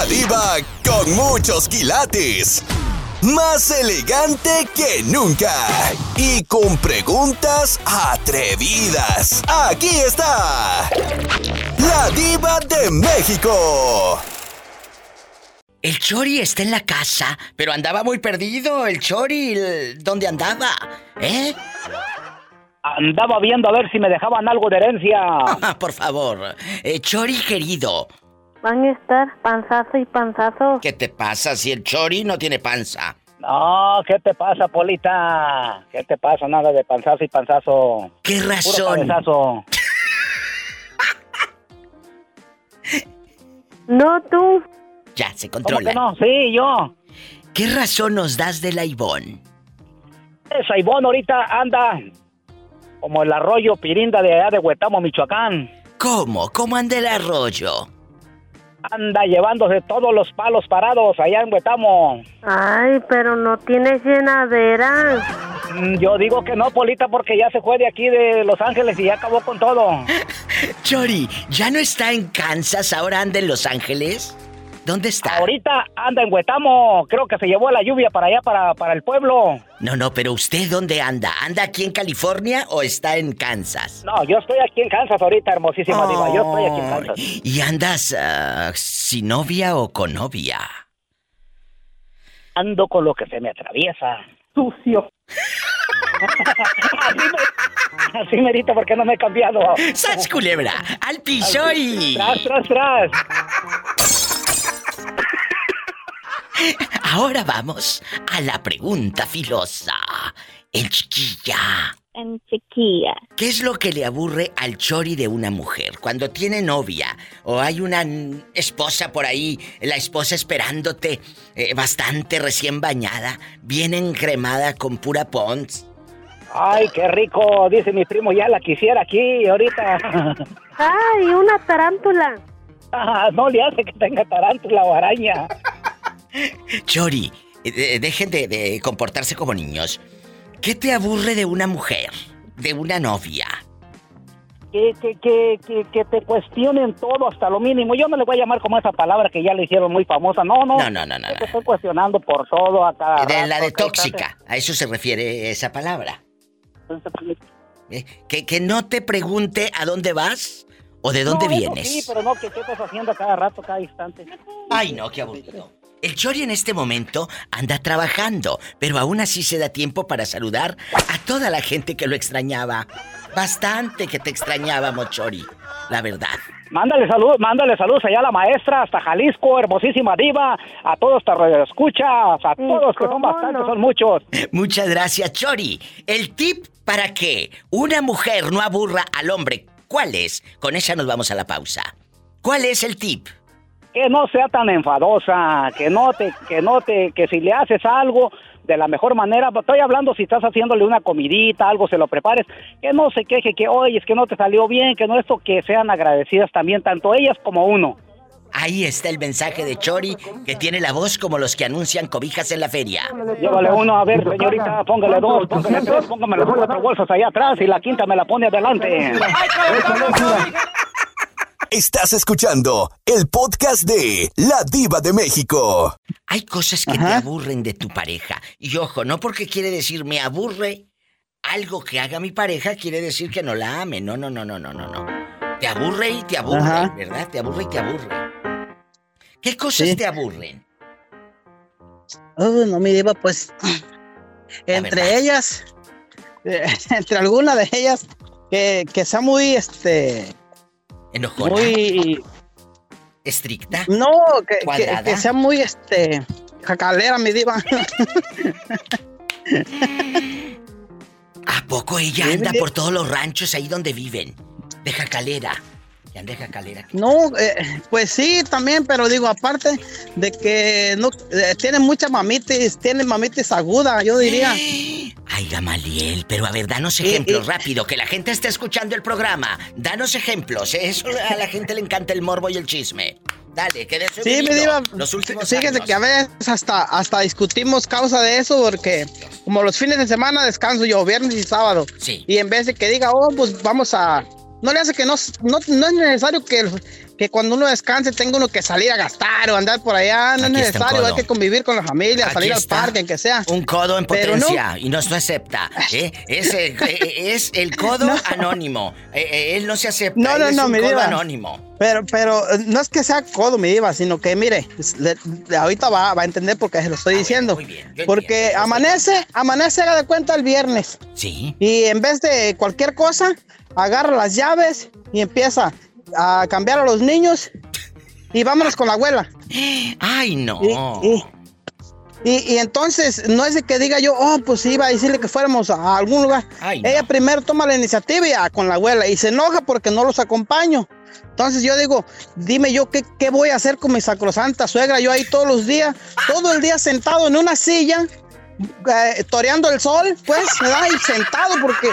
La diva con muchos quilates. Más elegante que nunca. Y con preguntas atrevidas. Aquí está. La diva de México. El Chori está en la casa, pero andaba muy perdido. El Chori, el- ¿dónde andaba? ¿Eh? Andaba viendo a ver si me dejaban algo de herencia. Por favor. Eh, Chori querido, Van a estar panzazo y panzazo. ¿qué te pasa si el Chori no tiene panza? No, ¿qué te pasa, Polita? ¿Qué te pasa? Nada de panzazo y panzazo. ¿Qué Puro razón? cabezazo. No tú. Ya, se ¿Cómo controla. que no? Sí, yo. ¿Qué razón nos das de la Ivón? Esa Ivonne ahorita anda como el arroyo Pirinda de allá de Huetamo, Michoacán. ¿Cómo? ¿Cómo anda el arroyo? Anda llevándose todos los palos parados allá en Huetamo. Ay, pero no tienes llenadera. Mm, Yo digo que no, Polita, porque ya se fue de aquí de Los Ángeles y ya acabó con todo. Chori, ¿ya no está en Kansas, ahora anda en Los Ángeles? ¿Dónde está? Ahorita anda en Huetamo. Creo que se llevó la lluvia para allá, para, para el pueblo. No, no, pero ¿usted dónde anda? ¿Anda aquí en California o está en Kansas? No, yo estoy aquí en Kansas ahorita, hermosísima diva. Yo estoy aquí en Kansas. ¿Y andas ah, sin novia o con novia? Ando con lo que se me atraviesa. Sucio. así, me, así merito porque no me he cambiado. ¡Sas culebra! ¡Al piso y... Tras, tras, tras. Ahora vamos a la pregunta filosa. El chiquilla. En chiquilla. ¿Qué es lo que le aburre al chori de una mujer cuando tiene novia o hay una esposa por ahí, la esposa esperándote eh, bastante recién bañada, bien encremada con pura pons? Ay, qué rico, dice mi primo, ya la quisiera aquí ahorita. Ay, una tarántula. Ah, no le hace que tenga tarántula o araña. Chori, eh, de- dejen de, de comportarse como niños. ¿Qué te aburre de una mujer, de una novia? Que, que, que, que, que te cuestionen todo hasta lo mínimo. Yo no le voy a llamar como esa palabra que ya le hicieron muy famosa. No, no. No, no, no, no. Te estoy cuestionando por todo acá. De la de tóxica, a eso se refiere esa palabra. ¿Eh? Que, que no te pregunte a dónde vas o de dónde No, vienes. Sí, pero no, que qué estás haciendo a cada rato, cada instante. Ay, no, qué aburrido. El Chori en este momento anda trabajando, pero aún así se da tiempo para saludar a toda la gente que lo extrañaba. Bastante que te extrañábamos, Chori, la verdad. Mándale salud, mándale saludos allá a la maestra, hasta Jalisco, hermosísima diva, a todos te escuchas, a todos que son ¿cómo bastantes, no? son muchos. Muchas gracias, Chori. El tip para que una mujer no aburra al hombre, ¿cuál es? Con esa nos vamos a la pausa. ¿Cuál es el tip? Que no sea tan enfadosa, que no te, que no te, que si le haces algo de la mejor manera, estoy hablando si estás haciéndole una comidita, algo se lo prepares, que no se queje, que oye, es que no te salió bien, que no esto, que sean agradecidas también, tanto ellas como uno. Ahí está el mensaje de Chori, que tiene la voz como los que anuncian cobijas en la feria. Llévale uno, a ver, señorita, póngale dos, póngale tres, póngame las cuatro bolsas allá atrás y la quinta me la pone adelante. Estás escuchando el podcast de La Diva de México. Hay cosas que te aburren de tu pareja. Y ojo, no porque quiere decir me aburre algo que haga mi pareja, quiere decir que no la ame. No, no, no, no, no, no, no. Te aburre y te aburre, Ajá. ¿verdad? Te aburre y te aburre. ¿Qué cosas Sí. te aburren? Oh, no, mi diva, pues. Entre ellas, eh, entre algunas de ellas, que, que sea muy, este. ¿Enojona? Muy. ¿Estricta? No, que, que, que sea muy, este. Jacalera, mi diva. ¿A poco ella anda por todos los ranchos ahí donde viven? De jacalera. Y anda de jacalera. No, eh, pues sí, también, pero digo, aparte de que no eh, tiene muchas mamitis, tiene mamitis aguda, yo diría. Ay, Gamaliel, pero a ver, danos ejemplos rápido, que la gente está escuchando el programa. Danos ejemplos, ¿eh? eso a la gente le encanta el morbo y el chisme. Dale, que de eso he Sí, me diva. Los últimos Fíjese años. que a veces hasta, hasta discutimos causa de eso, porque como los fines de semana descanso yo, viernes y sábado. Sí. Y en vez de que diga, oh, pues vamos a. No le hace que no, no, no es necesario que que cuando uno descanse tenga uno que salir a gastar o andar por allá. No es necesario, hay que convivir con la familia, salir al parque, que sea. Un codo en potencia y no se acepta. ¿eh? Es, el, eh, es el codo anónimo. Eh, él no se acepta. No, no, no, un codo anónimo. Pero, pero no es que sea codo, mi diva, sino que mire, ahorita va, va, a entender por qué se lo estoy diciendo. Muy bien, porque amanece, amanece, haga de cuenta el viernes. Sí. Y en vez de cualquier cosa, agarra las llaves y empieza a cambiar a los niños y vámonos con la abuela. Ay, no. Y, entonces, no es de que diga yo, oh, pues iba a decirle que fuéramos a algún lugar. Ella primero toma la iniciativa y con la abuela y se enoja porque no los acompaño. Entonces yo digo, dime yo qué, qué voy a hacer con mi sacrosanta suegra. Yo ahí todos los días, todo el día sentado en una silla, eh, toreando el sol, pues, ¿verdad? Y sentado porque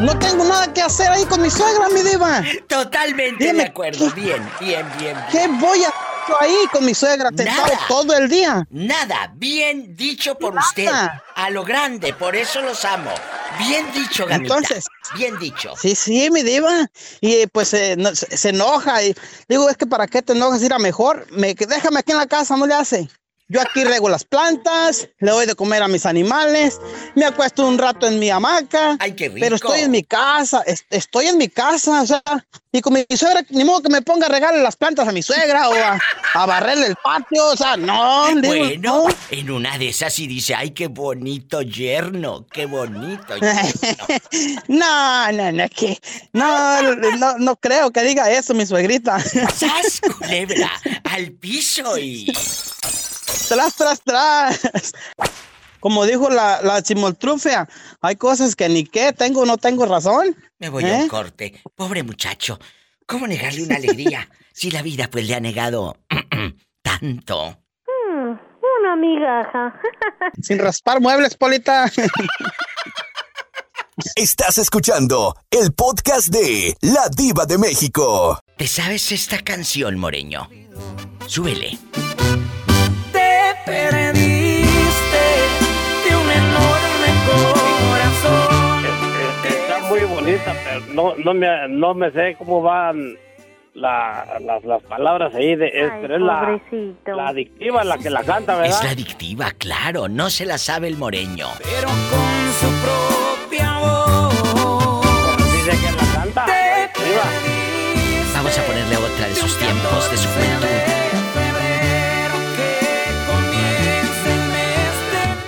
no tengo nada que hacer ahí con mi suegra, mi diva. Totalmente de acuerdo. Bien, bien, bien, ¿Qué voy a hacer ahí con mi suegra sentado todo el día? Nada. Bien dicho por usted. A lo grande. Por eso los amo. Bien dicho, Gamita. Entonces. Bien dicho. Sí, sí, mi diva. Y pues eh, se enoja. Y digo, es que para qué te enojas, ir a mejor. Me, déjame aquí en la casa, no le hace. Yo aquí rego las plantas, le doy de comer a mis animales, me acuesto un rato en mi hamaca. Ay, qué rico. Pero estoy en mi casa, estoy en mi casa, o sea, y con mi suegra, ni modo que me ponga a regarle las plantas a mi suegra o a, barrerle el patio, o sea, no. bueno, en una de esas y dice, ay, qué bonito yerno, qué bonito yerno. no, no, no, que, no, no, no creo que diga eso mi suegrita. ¡Sas, culebra! Al piso y tras, tras, tras. Como dijo la, la chimoltrufia, hay cosas que ni qué, tengo o no tengo razón. Me voy a un ¿Eh? corte. Pobre muchacho, ¿cómo negarle una alegría si la vida pues le ha negado tanto? Mm, una migaja. Sin raspar muebles, Polita. Estás escuchando el podcast de La Diva de México. ¿Te sabes esta canción, Moreño? Súbele perdiste de un enorme corazón. Está muy bonita, pero no, no, me, no me sé cómo van la, las, las, palabras ahí, de, es, pero es la, la, adictiva la que la canta, ¿verdad? Es la adictiva, claro, no se la sabe el moreño. Pero con su propia voz. dice que la canta. Vamos a ponerle otra de sus tiempos, de su juventud.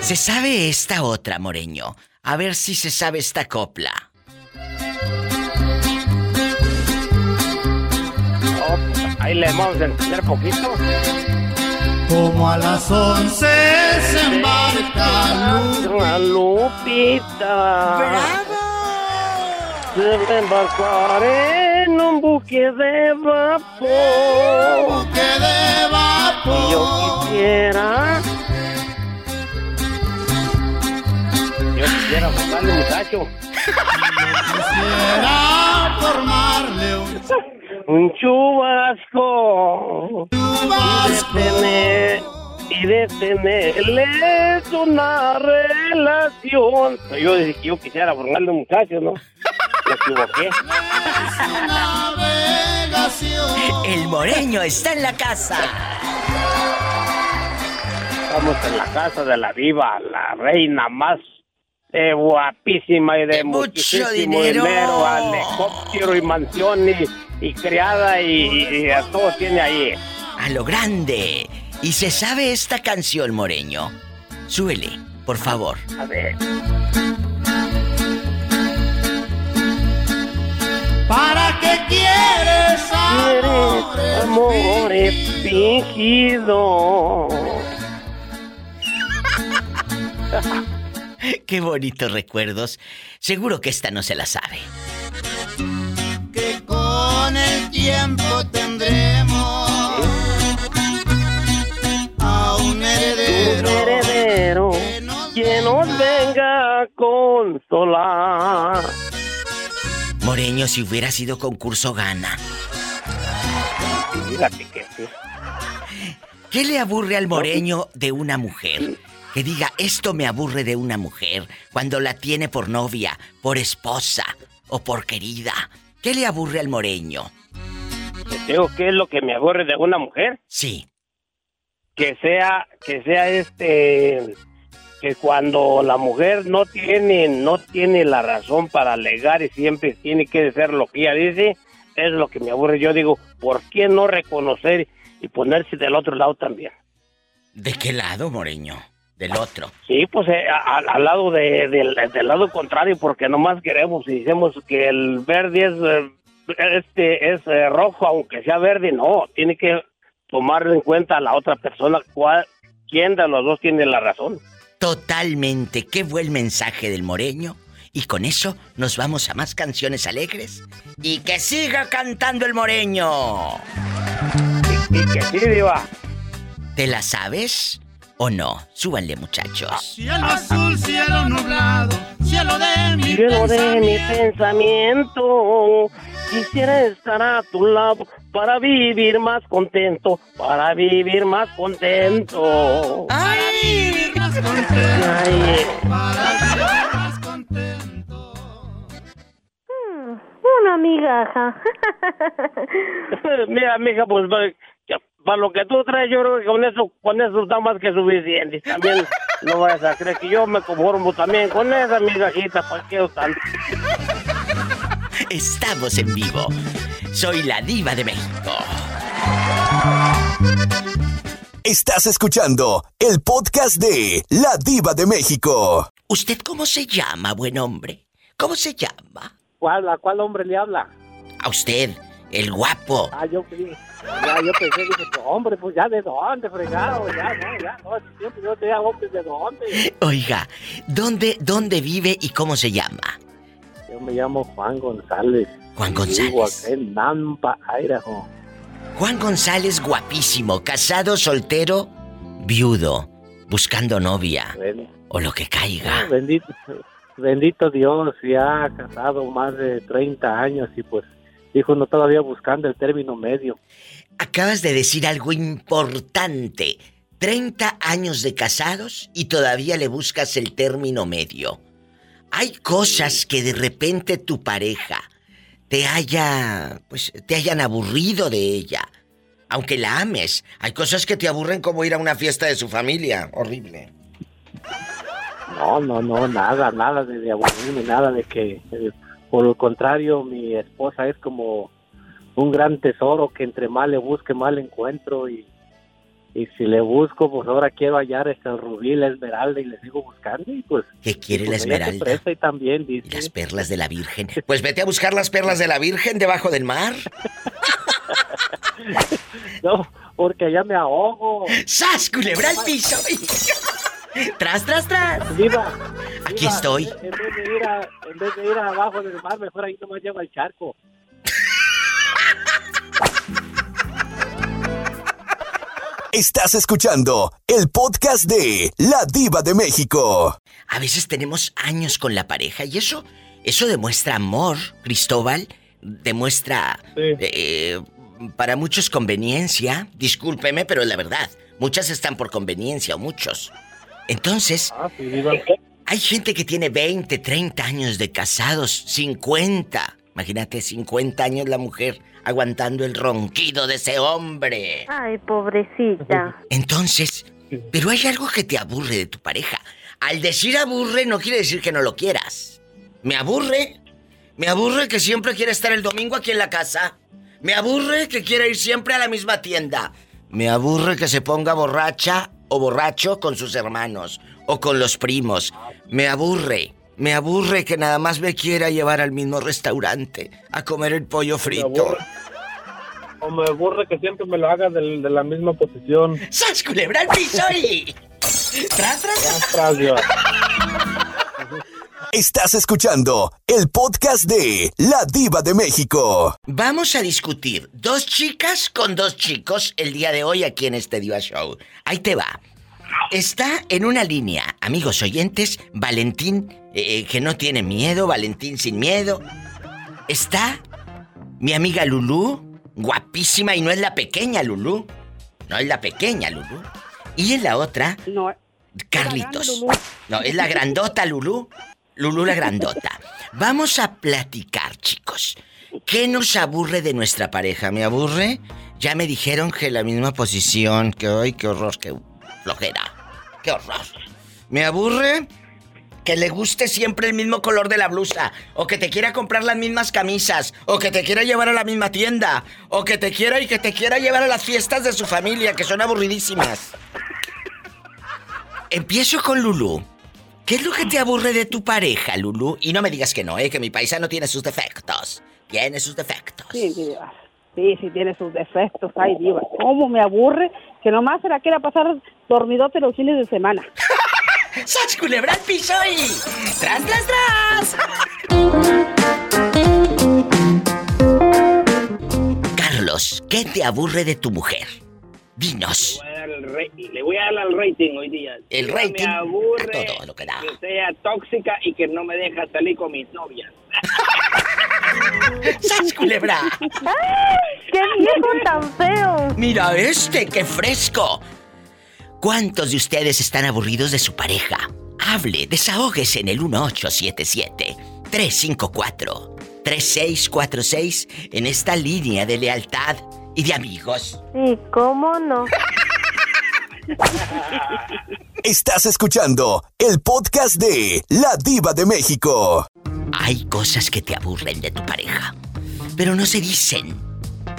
¿Se sabe esta otra, Moreño? A ver si se sabe esta copla. Oh, ahí le vamos a enseñar poquito. Como a las once se embarca La Lupita. ¡Bravo! Se embarcar en un buque de vapor. Buque de vapor. Y yo quisiera quisiera formarle muchacho. Quisiera formarle un, un chubasco. chubasco. Y de tener, y de tenerles una relación. Yo dije que yo quisiera formarle un muchacho, ¿no? Me equivoqué. El moreño está en la casa. Estamos en la casa de la diva, la reina más eh, guapísima y de, mucho dinero. helicóptero y mansión y, criada y, a todo tiene ahí. A lo grande. ¿Y se sabe esta canción, Moreño? Suele, por favor. A ver. ¿Para qué quieres amores, amores fingidos? Qué bonitos recuerdos. Seguro que esta no se la sabe. Que con el tiempo tendremos a un heredero, un heredero que nos, venga a consolar. Moreño, si hubiera sido concurso, gana. Fíjate que sí. ¿Qué le aburre al moreño de una mujer? Que diga, esto me aburre de una mujer cuando la tiene por novia, por esposa o por querida. ¿Qué le aburre al moreño? Digo, ¿qué es lo que me aburre de una mujer? Sí. Que sea, que sea este, que cuando la mujer no tiene, no tiene la razón para alegar y siempre tiene que decir lo que ella dice, es lo que me aburre. Yo digo, ¿por qué no reconocer y ponerse del otro lado también? ¿De qué lado, Moreño? Del otro. Sí, pues eh, al lado de, del, del lado contrario, porque nomás queremos y decimos que el verde es eh, este es eh, rojo, aunque sea verde, no, tiene que tomar en cuenta a la otra persona cuál, quién de los dos tiene la razón. Totalmente, qué buen mensaje del moreño. Y con eso nos vamos a más canciones alegres. Y que siga cantando el moreño. Y, que sí, Diva. ¿Te la sabes o no? Súbanle, muchachos. Cielo azul, cielo nublado, cielo de mi cielo de mi pensamiento Quisiera estar a tu lado para vivir más contento, para vivir más contento. Para vivir más contento. Para vivir más contento. Hmm, una migaja. Mira, mija, pues para lo que tú traes, yo creo que con eso, con eso está más que suficiente. También no vayas a creer que yo me conformo también con esa migajita, ¿para qué tanto? Estamos en vivo. Soy la diva de México. Estás escuchando el podcast de La Diva de México. ¿Usted cómo se llama, buen hombre? ¿Cómo se llama? ¿Cuál, ¿A cuál hombre le habla? A usted, el guapo. Ah, yo, ya, yo pensé, dije, hombre, pues ya de dónde, fregado, ya, no, ya, no, siempre yo te digo, hombre, de dónde. Oiga, ¿dónde, ¿dónde vive y cómo se llama? Yo me llamo Juan González. Juan González. Vivo acá en Nampa, Idaho. Juan González, guapísimo, casado, soltero, viudo, buscando novia. o lo que caiga. Ah, bendito, bendito Dios, ya casado más de 30 años y pues, hijo, no todavía buscando el término medio. Acabas de decir algo importante. 30 años de casados y todavía le buscas el término medio. Hay cosas que de repente tu pareja te haya, pues, te hayan aburrido de ella. Aunque la ames, hay cosas que te aburren como ir a una fiesta de su familia. Horrible. No, no, no, nada, nada de, aburrirme, nada de que... Por el contrario, mi esposa es como un gran tesoro que entre más le busque, más le encuentro y y si le busco, pues ahora quiero hallar este rubí, la esmeralda y le sigo buscando y pues... ¿Qué quiere pues, la esmeralda? Y también, dice. Las perlas de la Virgen. Pues vete a buscar las perlas de la Virgen debajo del mar. no, porque allá me ahogo. ¡Sas, culebra al piso! ¡Tras, tras, tras! Viva, Aquí estoy. En vez, de ir a, en vez de ir abajo del mar, mejor ahí nomás lleva el charco. Estás escuchando el podcast de La Diva de México. A veces tenemos años con la pareja y eso, eso demuestra amor, Cristóbal. Demuestra eh, para muchos conveniencia. Discúlpeme, pero es la verdad. Muchas están por conveniencia o muchos. Entonces, ah, hay gente que tiene 20, 30 años de casados, 50. Imagínate, 50 años la mujer aguantando el ronquido de ese hombre. Ay, pobrecita. Entonces, pero hay algo que te aburre de tu pareja. Al decir aburre no quiere decir que no lo quieras. Me aburre. Me aburre que siempre quiere estar el domingo aquí en la casa. Me aburre que quiere ir siempre a la misma tienda. Me aburre que se ponga borracha o borracho con sus hermanos o con los primos. Me aburre. Me aburre que nada más me quiera llevar al mismo restaurante a comer el pollo frito. O me aburre que siempre me lo haga de, la misma posición. ¡Sas culebra al piso y... ¡Tras, tras, tras! Estás escuchando el podcast de La Diva de México. Vamos a discutir dos chicas con dos chicos el día de hoy aquí en este Diva Show. Ahí te va. Está en una línea, amigos oyentes, Valentín, eh, que no tiene miedo, Valentín sin miedo. Está mi amiga Lulú, guapísima y no es la pequeña Lulú. No es la pequeña Lulú. Y en la otra, no, Carlitos. No, es la grandota Lulú. Lulú la grandota. Vamos a platicar, chicos. ¿Qué nos aburre de nuestra pareja? ¿Me aburre? Ya me dijeron que la misma posición, que hoy, qué horror, qué flojera. Qué horror. ¿Me aburre? Que le guste siempre el mismo color de la blusa, o que te quiera comprar las mismas camisas, o que te quiera llevar a la misma tienda, o que te quiera y que te quiera llevar a las fiestas de su familia, que son aburridísimas. Empiezo con Lulu. ¿Qué es lo que te aburre de tu pareja, Lulu? Y no me digas que no, ¿eh? Que mi paisano tiene sus defectos. Tiene sus defectos. Sí, diva. Sí, sí, tiene sus defectos. Ay, diva. ¿Cómo me aburre que nomás se la quiera pasar dormidote los fines de semana? ¡Sas culebra al piso y... ¡Tras, tras, tras! Carlos, ¿qué te aburre de tu mujer? Dinos. Le voy a dar al rating hoy día. El rating Me aburre a todo lo que da. que sea tóxica y que no me deja salir con mis novias. ¡Sas culebra! ¡Qué viejo tan feo! Mira este, qué fresco. ¿Cuántos de ustedes están aburridos de su pareja? Hable, desahógese en el 1877-354-3646 en esta línea de lealtad y de amigos. Sí, ¿cómo no? Estás escuchando el podcast de La Diva de México. Hay cosas que te aburren de tu pareja, pero no se dicen.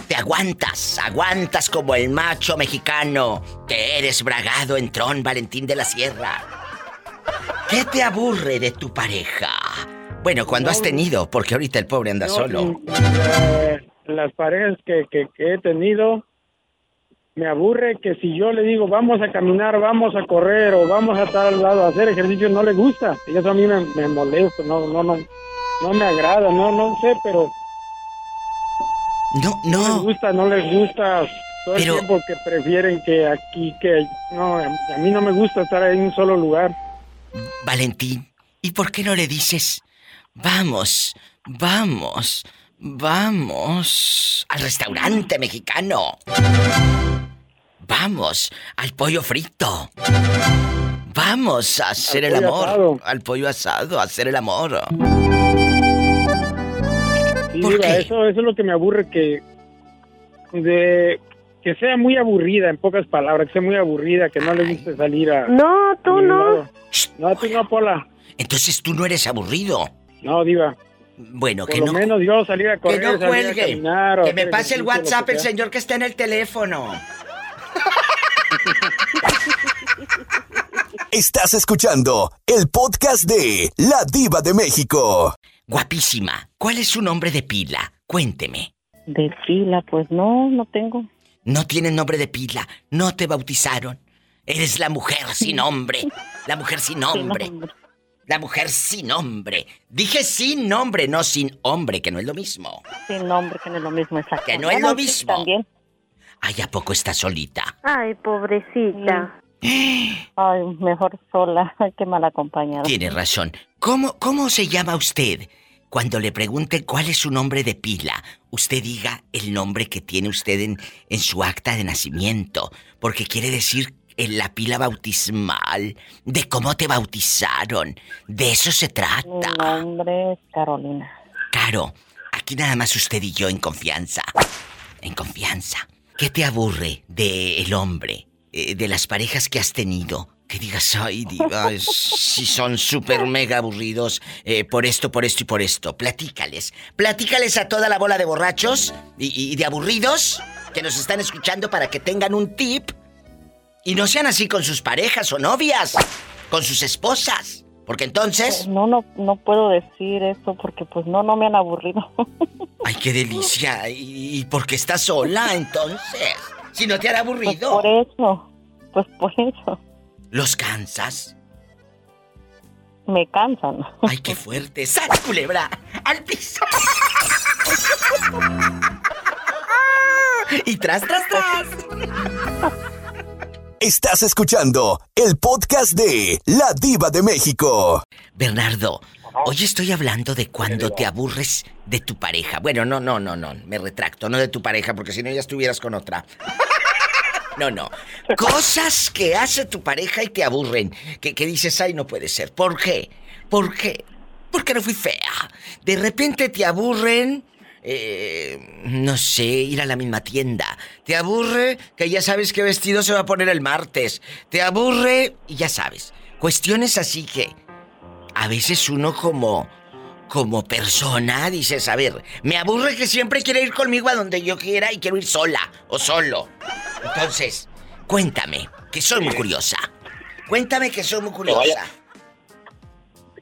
Te aguantas, aguantas como el macho mexicano, que eres bragado en Tron Valentín de la Sierra. ¿Qué te aburre de tu pareja? Bueno, cuando has tenido, porque ahorita el pobre anda solo. Eh, las parejas que, que, que he tenido, me aburre que si yo le digo vamos a caminar, vamos a correr o vamos a tal lado a hacer ejercicio, no le gusta. Y eso a mí me, me molesta, no, no, no, no me agrada, no, no sé, pero No, no les gusta, no les gusta. Todo Pero- el tiempo que prefieren que aquí, que no, a mí no me gusta estar en un solo lugar. Valentín, ¿y por qué no le dices, vamos, vamos, vamos al restaurante mexicano? Vamos al pollo frito. Vamos a hacer el amor. asado. Al pollo asado, a hacer el amor. Sí, ¿Por qué? Eso, eso es lo que me aburre que de que sea muy aburrida, en pocas palabras, que sea muy aburrida, que no le guste salir a... No, tú a no. lado. No, tú no, Pola. Entonces tú no eres aburrido. No, diva. Bueno, Por que lo no. menos yo salir a Que correr, no salir a cuelgue. caminar, Que me pase el WhatsApp que el señor que está en el teléfono. Estás escuchando el podcast de La Diva de México. Guapísima. ¿Cuál es su nombre de pila? Cuénteme. De fila, pues no, no tengo. No tienen nombre de pila. No te bautizaron. Eres la mujer sin nombre. La mujer sin nombre. La mujer sin nombre. Dije sin nombre, no sin hombre, que no es lo mismo. Sin nombre, que no es lo mismo, exacto. Que no es lo mismo. También. Ay, ¿a poco está solita? Ay, pobrecita. Ay, mejor sola que mal acompañada. Tiene razón. ¿Cómo, ¿Cómo se llama usted? Cuando le pregunten cuál es su nombre de pila, usted diga el nombre que tiene usted en, en su acta de nacimiento, porque quiere decir en la pila bautismal, de cómo te bautizaron. De eso se Mi trata. nombre es Carolina. Caro, aquí nada más usted y yo en confianza. En confianza. ¿Qué te aburre del hombre? eh, de las parejas que has tenido? Que digas, ay, diva, si son súper mega aburridos eh, por esto, por esto y por esto. Platícales. Platícales a toda la bola de borrachos y, y de aburridos que nos están escuchando para que tengan un tip y no sean así con sus parejas o novias, con sus esposas. Porque entonces... No, no, no puedo decir eso porque pues no, no me han aburrido. Ay, qué delicia. ¿Y, y por qué estás sola entonces? Si no te han Pues aburrido. por eso, pues por eso. ¿Los cansas? Me cansan. Ay, qué fuerte. ¡Sal, culebra! ¡Al piso! y tras, tras, tras. Estás escuchando el podcast de La Diva de México. Bernardo, hoy estoy hablando de cuando te aburres de tu pareja. Bueno, no, no, no, no. Me retracto. No de tu pareja, porque si no ya estuvieras con otra. No, no. Cosas que hace tu pareja y te aburren. Que, que dices, ay, no puede ser. ¿Por qué? ¿Por qué? Porque no fui fea. De repente te aburren eh, no sé, ir a la misma tienda. Te aburre que ya sabes qué vestido se va a poner el martes. Te aburre y ya sabes. Cuestiones así que a veces uno como como persona dices, a ver, me aburre que siempre quiere ir conmigo a donde yo quiera y quiero ir sola o solo. Entonces, cuéntame, que soy muy curiosa. Cuéntame que soy muy curiosa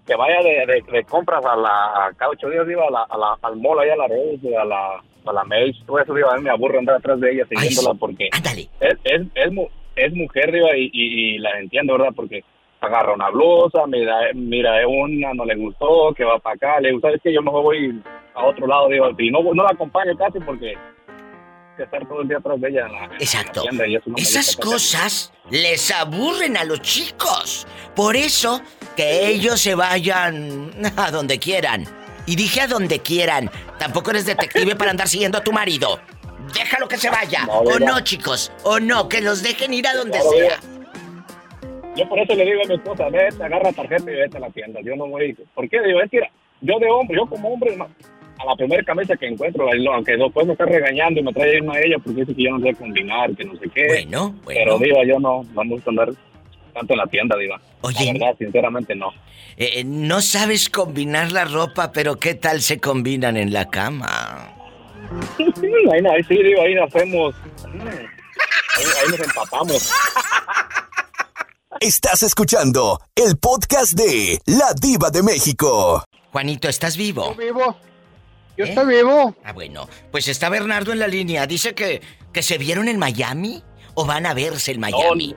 que vaya de, de, compras a la cada ocho días iba a la, a la, al mall allá a la Rose, a la a la Mace, todo eso digo, a mí me aburre andar atrás de ella siguiéndola porque es, es, es, es, mujer digo, y, y, la entiendo, ¿verdad? Porque agarra una blusa, mira, mira una, no le gustó, que va para acá, le gusta, es que yo mejor voy a otro lado, digo, y no, no la acompaño casi porque que estar todo el día atrás de ella. Exacto. Esas cosas les aburren a los chicos. Por eso que ellos se vayan a donde quieran. Y dije a donde quieran. Tampoco eres detective para andar siguiendo a tu marido. Déjalo que se vaya. o no, chicos. O no, que los dejen ir a donde sea. Yo por eso le digo a mi esposa, vete, agarra tarjeta y vete a la tienda. Yo no voy. ¿Por qué? Digo, es que yo de hombre, yo como hombre, a la primera camisa que encuentro, aunque después me está regañando y me trae a ella porque dice que yo no sé combinar, que no sé qué. Bueno, bueno. Pero digo, yo no, vamos a andar tanto en la tienda, diva. Oye. La verdad, sinceramente no. Eh, eh, no sabes combinar la ropa, pero ¿qué tal se combinan en la cama? ahí, ahí sí, digo, ahí hacemos... ahí nos empapamos. Estás escuchando el podcast de La Diva de México. Juanito, ¿estás vivo? Estoy vivo. Yo ¿Eh? estoy vivo. Ah, bueno. Pues está Bernardo en la línea. Dice que, que se vieron en Miami o van a verse en Miami.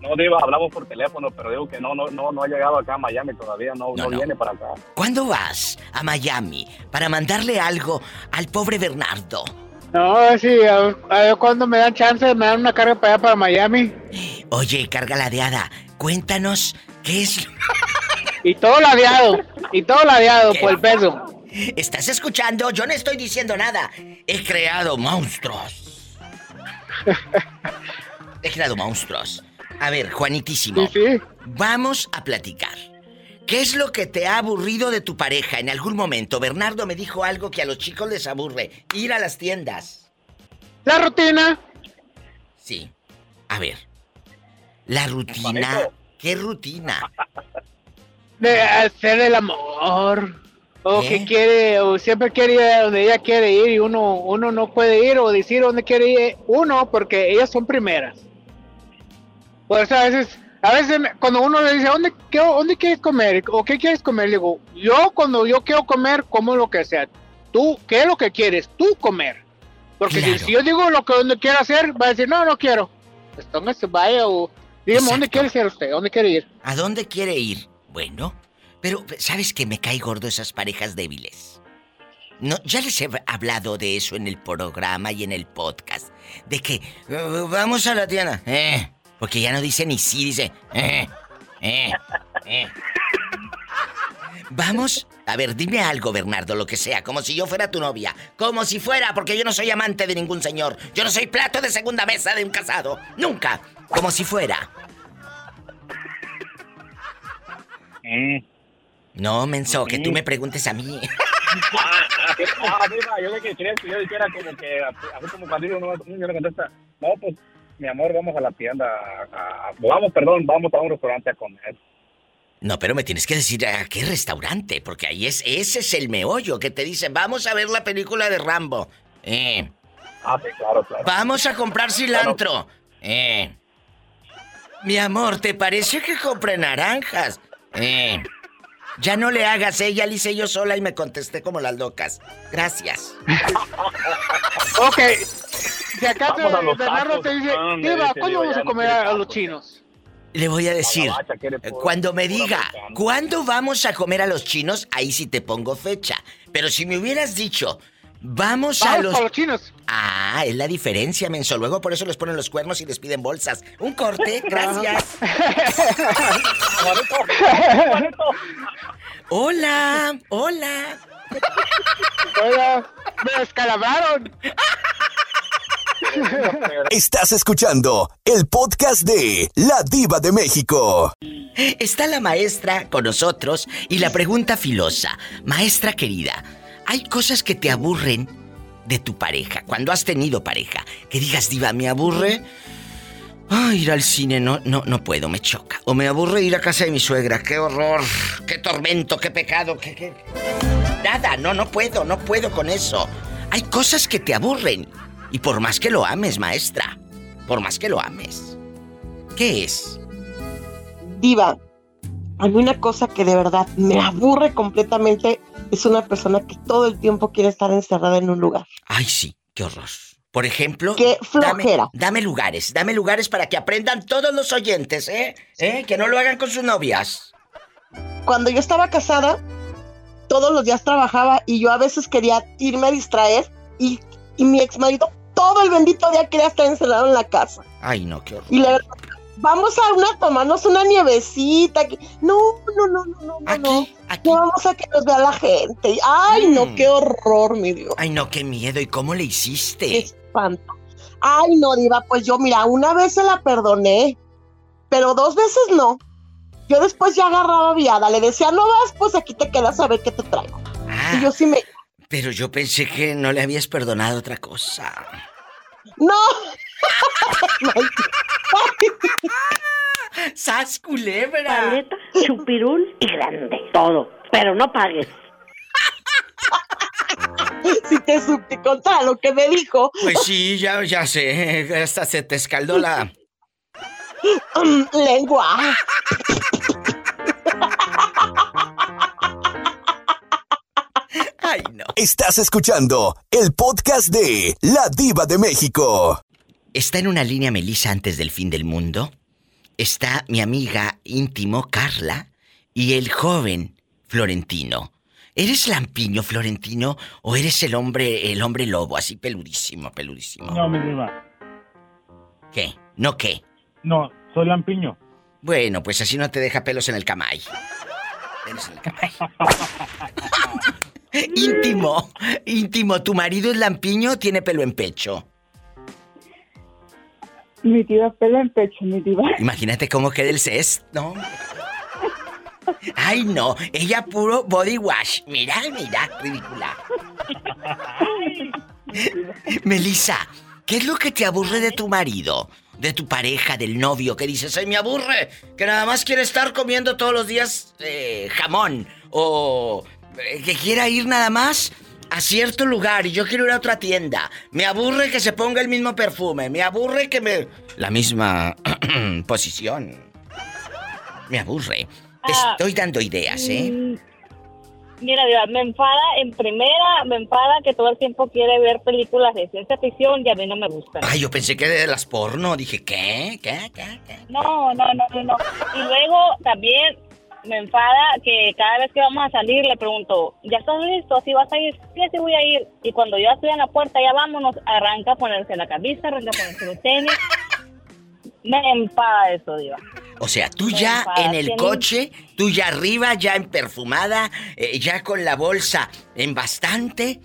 No, no Diva, hablamos por teléfono, pero digo que no, no, no, no ha llegado acá a Miami todavía, no, no, viene para acá. ¿Cuándo vas a Miami para mandarle algo al pobre Bernardo? No, sí, a, ver cuando me dan chance, me dan una carga para allá para Miami. Oye, carga ladeada, cuéntanos qué es. y todo ladeado, y todo ladeado por el peso. ¿Estás escuchando? Yo no estoy diciendo nada. He creado monstruos. He creado monstruos. A ver, Juanitísimo. Vamos a platicar. ¿Qué es lo que te ha aburrido de tu pareja en algún momento? Bernardo me dijo algo que a los chicos les aburre. Ir a las tiendas. La rutina. Sí. A ver. La rutina. ¿Qué rutina? De hacer el amor. O que quiere, o siempre quiere ir a donde ella quiere ir y uno, uno no puede ir o decir dónde quiere ir uno porque ellas son primeras. Por eso a veces, a veces cuando uno le dice, ¿dónde, qué, ¿dónde quieres comer? ¿O qué quieres comer? Le digo, yo cuando yo quiero comer, como lo que sea. Tú, ¿qué es lo que quieres? Tú comer. Porque si, yo digo lo que donde quiero hacer, va a decir, no, no quiero. Pues entonces vaya o dígame, ¿dónde quiere ir usted? ¿Dónde quiere ir? ¿A dónde quiere ir? Bueno, pero, ¿sabes que me cae gordo esas parejas débiles? No, ya les he hablado de eso en el programa y en el podcast. De que uh, vamos a la tienda. Eh, porque ya no dice ni sí, dice. Eh, eh, eh. Vamos. A ver, dime algo, Bernardo, lo que sea, como si yo fuera tu novia. Como si fuera, porque yo no soy amante de ningún señor. Yo no soy plato de segunda mesa de un casado. Nunca. Como si fuera. Mm. No, menso, que tú me preguntes a mí. ah, yo de que crees que yo dijera como que, a ver como cuando uno, uno le contesta, no, pues, mi amor, vamos a la tienda, a, vamos, perdón, vamos a un restaurante a comer. No, pero me tienes que decir a qué restaurante, porque ahí es, ese es el meollo, que te dicen, vamos a ver la película de Rambo. Eh. Ah, sí, claro, claro. Vamos a comprar cilantro. Eh. Mi amor, ¿te parece que compre naranjas? Eh. Ya no le hagas, ella le hice yo sola y me contesté como las locas. Gracias. ok. Si acaso Bernardo te dice, Eva, ¿cuándo vamos a comer a, los chinos? Le voy a decir, cuando me diga, ¿cuándo vamos a comer a los chinos? Ahí sí te pongo fecha. Pero si me hubieras dicho, Vamos, a los... los chinos. Ah, es la diferencia, menso. Luego por eso les ponen los cuernos y les piden bolsas. Un corte, gracias. hola, hola. Hola, me descalabraron. Estás escuchando el podcast de La Diva de México. Está la maestra con nosotros y la pregunta filosa. Maestra querida, Hay cosas que te aburren de tu pareja, cuando has tenido pareja. Que digas, diva, me aburre. Ay, ir al cine no, no, no puedo, me choca. O me aburre ir a casa de mi suegra. Qué horror, qué tormento, qué pecado, qué, qué... Nada, no, no puedo, no puedo con eso. Hay cosas que te aburren. Y por más que lo ames, maestra. Por más que lo ames. ¿Qué es? Diva, hay una cosa que de verdad me aburre completamente. Es una persona que todo el tiempo quiere estar encerrada en un lugar. Ay, sí, qué horror. Por ejemplo, qué flojera. Dame, dame, lugares, dame lugares para que aprendan todos los oyentes, ¿eh? ¿eh? Que no lo hagan con sus novias. Cuando yo estaba casada, todos los días trabajaba y yo a veces quería irme a distraer y, y mi ex marido todo el bendito día quería estar encerrado en la casa. Ay, no, qué horror. Y le vamos a una tomarnos una nievecita. No, no, no, no, no, aquí, no. Aquí. vamos a que nos vea la gente. Ay, no, Mm. qué horror, mi Dios. Ay, no, qué miedo. ¿Y cómo le hiciste? Qué espanto. Ay, no, Diva, pues yo, mira, una vez se la perdoné, pero dos veces no. Yo después ya agarraba viada, le decía, no vas, pues aquí te quedas a ver qué te traigo. Ah, Y yo sí me. pero yo pensé que no le habías perdonado otra cosa. ¡No! ¡Sas culebra! Paleta, chupirul y grande. Todo. Pero no pagues. si te supe contar lo que me dijo. Pues sí, ya, ya sé. Hasta se te escaldó la. Lengua. Ay, no. Estás escuchando el podcast de La Diva de México. Está en una línea Melissa antes del fin del mundo. Está mi amiga íntimo Carla y el joven Florentino. ¿Eres lampiño, Florentino, o eres el hombre, el hombre lobo, así peludísimo, peludísimo? No, mi diva. ¿Qué? ¿No qué? No, soy lampiño. Bueno, pues así no te deja pelos en el camay. Pelos en el camay. íntimo, íntimo. ¿Tu marido es lampiño o tiene pelo en pecho? Mi diva, pelo en pecho, mi diva. Imagínate cómo queda el cest, ¿no? Ay, no, ella puro body wash. Mira, mira, ridícula. Melissa, ¿qué es lo que te aburre de tu marido? De tu pareja, del novio, que dices, ay, me aburre, que nada más quiere estar comiendo todos los días eh, jamón, o eh, que quiera ir nada más a cierto lugar y yo quiero ir a otra tienda. Me aburre que se ponga el mismo perfume, me aburre que me... La misma posición. Me aburre. Te Ah. estoy dando ideas, ¿eh? Mm, Mira, Diva, me enfada, en primera, me enfada que todo el tiempo quiere ver películas de ciencia ficción y a mí no me gustan. Ay, yo pensé que de las porno. Dije, ¿qué? ¿Qué? ¿Qué? ¿Qué? No, no, no, no. Y luego también me enfada que cada vez que vamos a salir le pregunto, ¿ya estás listo? ¿Sí vas a ir? Sí, sí voy a ir. Y cuando yo estoy en la puerta, ya vámonos, arranca a ponerse la camisa, arranca a ponerse los tenis. Me enfada eso, Diva. O sea, tú ya en el coche, tú ya arriba, ya en perfumada, eh, ya con la bolsa en bastante,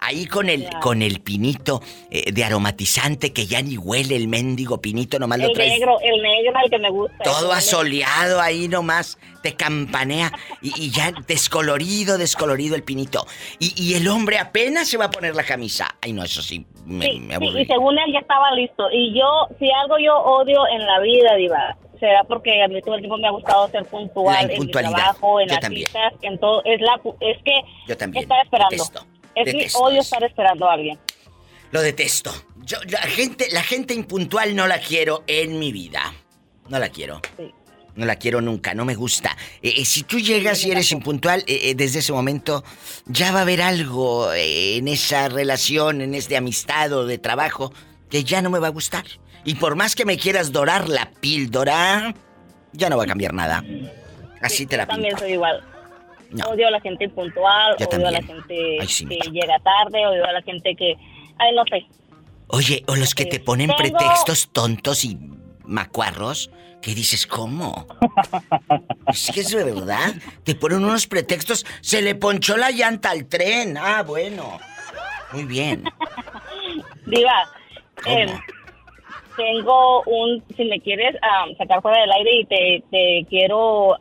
ahí con el Ya. con el pinito eh, de aromatizante que ya ni huele el mendigo pinito, nomás lo El traes negro, el negro, el que me gusta. todo El- asoleado ahí nomás, te campanea y, y ya descolorido, descolorido el pinito. Y, y el hombre apenas se va a poner la camisa. Ay, no, eso sí, me, Sí, me sí, y según él ya estaba listo. Y yo, si algo yo odio en la vida, Diva, será porque a mí todo el tiempo me ha gustado ser puntual en mi trabajo, en Yo las también. citas, en todo. Es, la, es que Yo también. estar esperando. Detesto. Es mi Detesto odio estar esperando a alguien. Lo detesto. Yo, la gente, la gente impuntual no la quiero en mi vida. No la quiero. No la quiero nunca, no me gusta. Eh, eh, si tú llegas y eres impuntual, eh, eh, desde ese momento ya va a haber algo eh, en esa relación, en este amistad o de trabajo, que ya no me va a gustar. Y por más que me quieras dorar la píldora, ya no va a cambiar nada. Así te la Yo también pinto. soy igual. No. Odio a la gente impuntual, Yo odio a la gente Ay, sí, me que llega tarde, odio a la gente que... Ay, no sé. Oye, o los que te ponen Tengo- pretextos tontos y macuarros, que dices, ¿cómo? Es que es de verdad. Te ponen unos pretextos. Se le ponchó la llanta al tren. Ah, bueno. Muy bien. Diva, ¿Cómo? eh, tengo un, si me quieres am, sacar fuera del aire y te, te quiero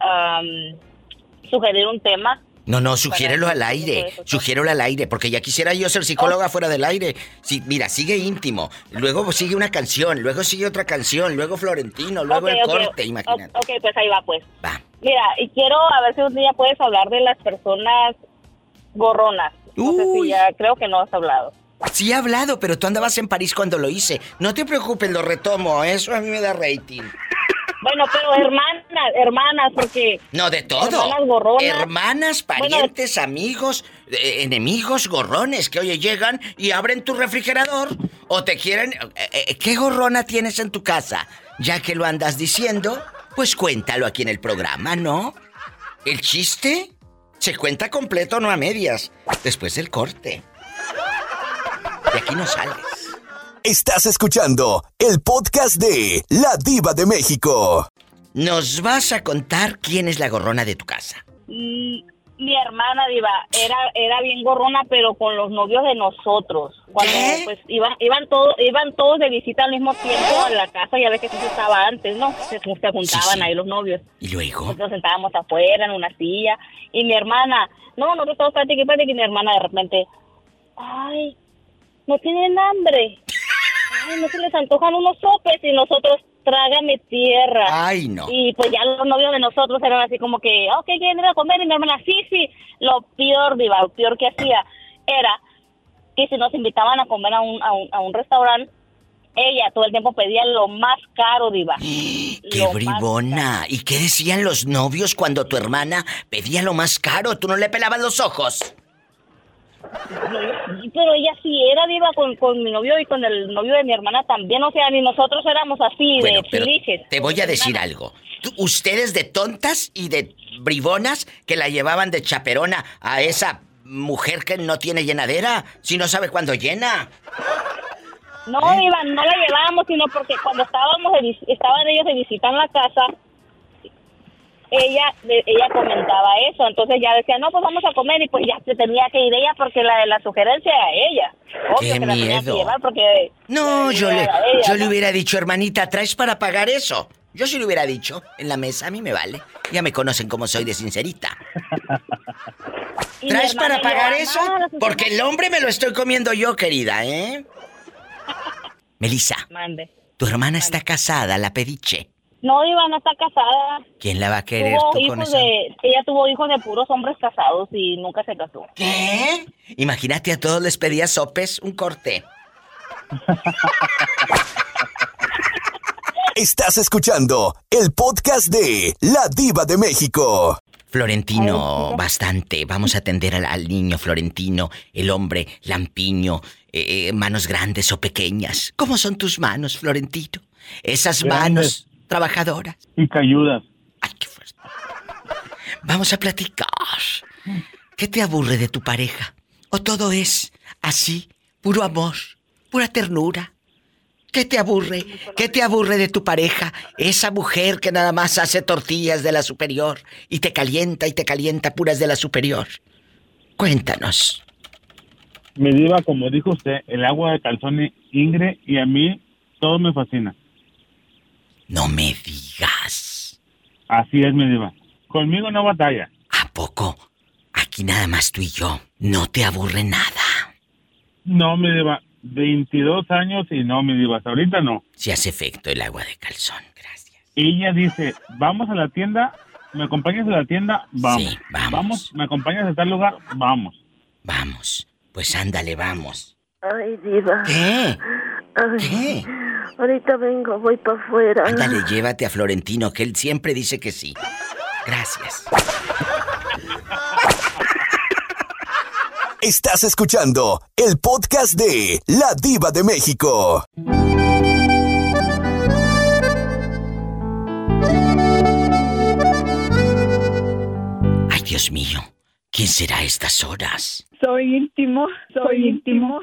sugerir un tema. No, no, sugiérelo al aire, sugiérelo al aire, porque ya quisiera yo ser psicóloga fuera del aire. Sí, mira, sigue íntimo, luego sigue una canción, luego sigue otra canción, luego Florentino, luego el corte, imagínate. Ok, pues ahí va, pues. Va. Mira, y quiero a ver si un día puedes hablar de las personas gorronas. No sé si ya, creo que no has hablado. Sí he hablado, pero tú andabas en París cuando lo hice. No te preocupes, lo retomo, eso a mí me da rating. Bueno, pero hermanas, hermanas, porque... No, de todo. Hermanas gorronas. Hermanas, parientes, amigos, eh, enemigos, gorrones, que oye, llegan y abren tu refrigerador o te quieren... Eh, eh, ¿Qué gorrona tienes en tu casa? Ya que lo andas diciendo, pues cuéntalo aquí en el programa, ¿no? El chiste se cuenta completo, no a medias, después del corte. De aquí no sales. Estás escuchando el podcast de La Diva de México. Nos vas a contar quién es la gorrona de tu casa. Mm, mi hermana Diva era era bien gorrona, pero con los novios de nosotros. Cuando pues iban iban todos iban todos de visita al mismo tiempo a la casa, ya ves que eso estaba antes, ¿no? Se, juntaban ahí los novios. Y luego nos sentábamos afuera en una silla y mi hermana, no, nosotros todos prácticamente y mi hermana de repente, ay, no tienen hambre. Ay, no se les antojan unos sopes y nosotros trágame tierra. Ay, no. Y pues ya los novios de nosotros eran así como que, ok, ¿quieren ir a comer? Y mi hermana, sí, sí. Lo peor, diva, lo peor que hacía era que si nos invitaban a comer a un, a un, a un restaurante, ella todo el tiempo pedía lo más caro, diva. ¡Qué bribona! ¿Y qué decían los novios cuando tu hermana pedía lo más caro? ¿Tú no le pelabas los ojos? Pero ella sí era diva con, con, mi novio y con el novio de mi hermana también, o sea, ni nosotros éramos así de felices. Te voy a decir algo. ustedes de tontas y de bribonas que la llevaban de chaperona a esa mujer que no tiene llenadera, si no sabe cuándo llena. No, ¿Eh? no la llevábamos, sino porque cuando estábamos estaban ellos de visita en la casa, ella ella comentaba eso, entonces ya decía, no, pues vamos a comer y pues ya se tenía que ir ella porque la de la sugerencia era ella. Obvio Qué que miedo. La porque no, yo le, yo le hubiera dicho, hermanita, ¿traes para pagar eso? Yo sí le hubiera dicho, en la mesa, a mí me vale. Ya me conocen como soy de sincerita. ¿Traes para pagar eso? Porque el hombre me lo estoy comiendo yo, querida, ¿eh? Melissa. Mande. Tu hermana está casada, la pediche. No, Ivana está casada. ¿Quién la va a querer tú con de, Ella tuvo hijos de puros hombres casados y nunca se casó. ¿Qué? Imagínate, a todos les pedía sopes, un corte. Estás escuchando el podcast de La Diva de México. Florentino, bastante. Vamos a atender al, niño Florentino, el hombre lampiño, eh, eh, manos grandes o pequeñas. ¿Cómo son tus manos, Florentino? Esas manos trabajadoras. Y que ayudas. Ay, qué fuerte. Vamos a platicar. ¿Qué te aburre de tu pareja? ¿O todo es así, puro amor, pura ternura? ¿Qué te aburre? ¿Qué te aburre de tu pareja? Esa mujer que nada más hace tortillas de la superior y te calienta y te calienta puras de la superior. Cuéntanos. Me diva, como dijo usted, el agua de calzones ingre y a mí todo me fascina. No me digas. Así es, mi diva. Conmigo no batalla. ¿A poco? Aquí nada más tú y yo. ¿No te aburre nada? No, mi diva. 22 años y no, mi diva. Ahorita no. Si hace efecto el agua de calzón. Gracias. Ella dice, vamos a la tienda. ¿Me acompañas a la tienda? Vamos. Sí, vamos. Vamos, ¿me acompañas a tal lugar? Vamos. Vamos. Pues ándale, vamos. Ay, diva. ¿Qué? ¿Qué? Ahorita vengo, voy para afuera. Ándale, llévate a Florentino, que él siempre dice que sí. Gracias. Estás escuchando el podcast de La Diva de México. Ay, Dios mío. ¿Quién será a estas horas? Soy íntimo, soy íntimo.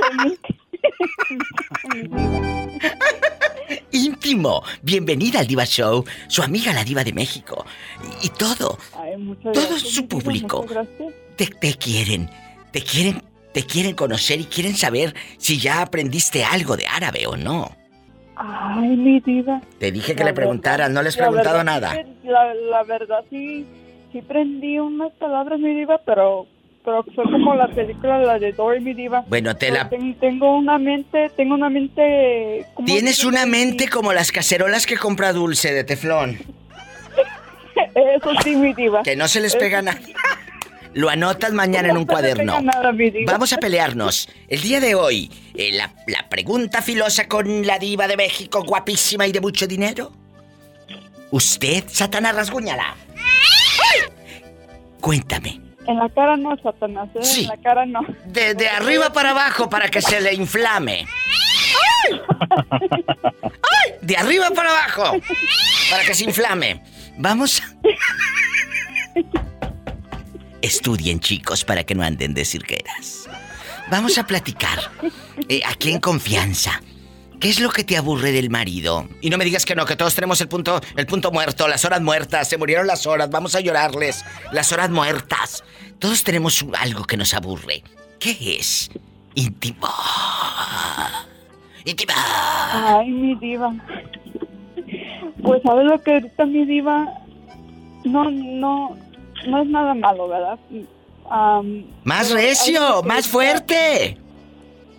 Soy íntimo. Íntimo. Bienvenida al Diva Show, su amiga la Diva de México. Y, todo. todo su público. Te, te quieren. Te quieren. Te quieren conocer y quieren saber si ya aprendiste algo de árabe o no. Ay, mi diva. Te dije que le preguntaras, no les he preguntado nada. La, la verdad sí sí aprendí unas palabras, mi diva, pero pero fue como la película la de Dory, mi diva. Bueno, te la... Ten- Tengo una mente, tengo una mente... como- Tienes una mente como las cacerolas que compra Dulce de teflón. Eso sí, mi diva. Que no se les pega nada. Lo anotas mañana en un No se les cuaderno. pega nada, mi diva. Vamos a pelearnos. El día de hoy, eh, la, la pregunta filosa con la diva de México, guapísima y de mucho dinero. ¿Usted, Satanás Rasguñala? Cuéntame. En la cara no, Satanás, ¿eh? Sí. En la cara no. De, de arriba para abajo para que se le inflame. ¡Ay! De arriba para abajo para que se inflame. Vamos. Estudien, chicos, para que no anden de cirqueras. Vamos a platicar. eh, aquí en confianza. ¿Qué es lo que te aburre del marido? Y no me digas que no, que todos tenemos el punto, el punto muerto, las horas muertas, se murieron las horas, vamos a llorarles, las horas muertas. Todos tenemos algo que nos aburre. ¿Qué es? Íntimo. Íntima. Ay, mi diva. Pues sabes lo que ahorita mi diva no no no es nada malo, ¿verdad? Am, Más recio, más fuerte.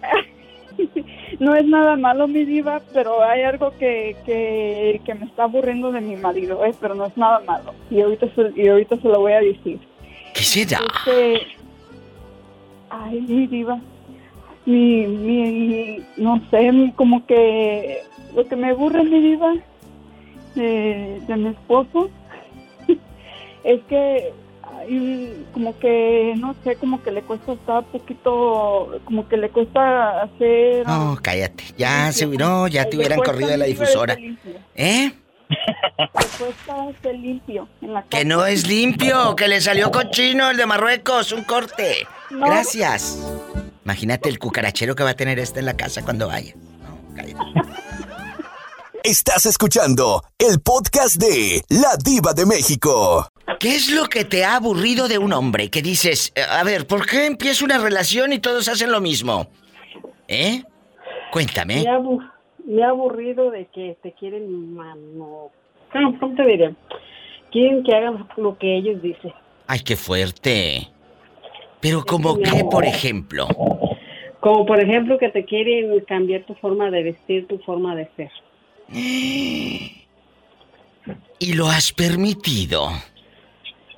No es nada malo mi diva, pero hay algo que, que, que me está aburriendo de mi marido, ¿eh? pero no es nada malo. Y ahorita se, y ahorita se lo voy a decir. ¿Qué será? Este, ay, mi diva. Mi, mi, no sé, mi- como que lo que me aburre mi diva de, de mi esposo es que un- como que, no sé, como que le cuesta estar un poquito, como que le cuesta hacer... No, cállate. Ya se no, ya te hubieran corrido de la difusora. ¿Eh? Le cuesta ser limpio en la casa. Que no es limpio, que le salió cochino el de Marruecos, un corte. No. Gracias. Imagínate el cucarachero que va a tener este en la casa cuando vaya. Estás escuchando el podcast de La Diva de México. ¿Qué es lo que te ha aburrido de un hombre? Que dices, a ver, ¿por qué empieza una relación y todos hacen lo mismo? ¿Eh? Cuéntame. Me ha, abu- me ha aburrido de que te quieren mano. ¿Cómo, cómo te diré? Quieren que hagas lo que ellos dicen. Ay, qué fuerte. Pero como qué, por ejemplo. Como por ejemplo que te quieren cambiar tu forma de vestir, tu forma de ser. Y lo has permitido.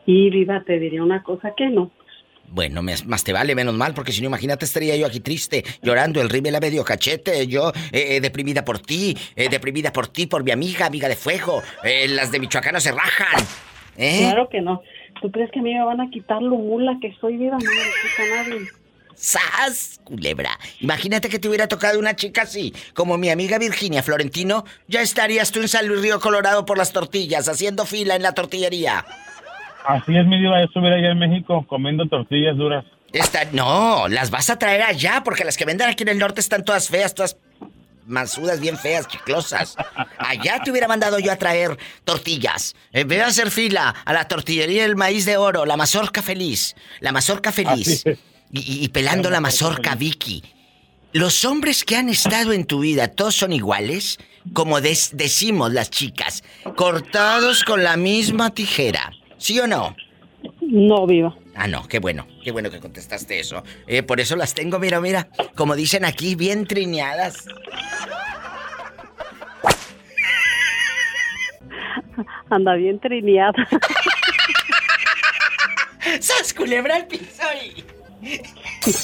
Y viva, te diría una cosa que no. Bueno, más te vale, menos mal, porque si no, imagínate, estaría yo aquí triste, llorando, el rímel a medio cachete, yo eh, eh, deprimida por ti, eh, deprimida por ti, por mi amiga, amiga de fuego, eh, las de Michoacán no se rajan. Claro que no. ¿Tú crees que a mí me van a quitar lo mula que soy, vida? No me quita nadie. ¡Sas! Culebra. Imagínate que te hubiera tocado una chica así, como mi amiga Virginia Florentino, ya estarías tú en San Luis Río Colorado por las tortillas, haciendo fila en la tortillería. Así es, mi diva, yo estuviera allá en México comiendo tortillas duras. Esta, no, las vas a traer allá, porque las que venden aquí en el norte están todas feas, todas masudas, bien feas, chiclosas. Allá te hubiera mandado yo a traer tortillas. Vez de hacer fila a la tortillería del maíz de oro, la mazorca feliz, la mazorca feliz. Y, y- pelando la mazorca Vicky. Los hombres que han estado en tu vida, ¿todos son iguales? Como decimos las chicas, cortados con la misma tijera. ¿Sí o no? No, viva. Ah, no, qué bueno, qué bueno que contestaste eso. Eh, por eso las tengo, mira, mira, como dicen aquí, bien trineadas. Anda bien trineada. ¡Sas, culebra al piso y...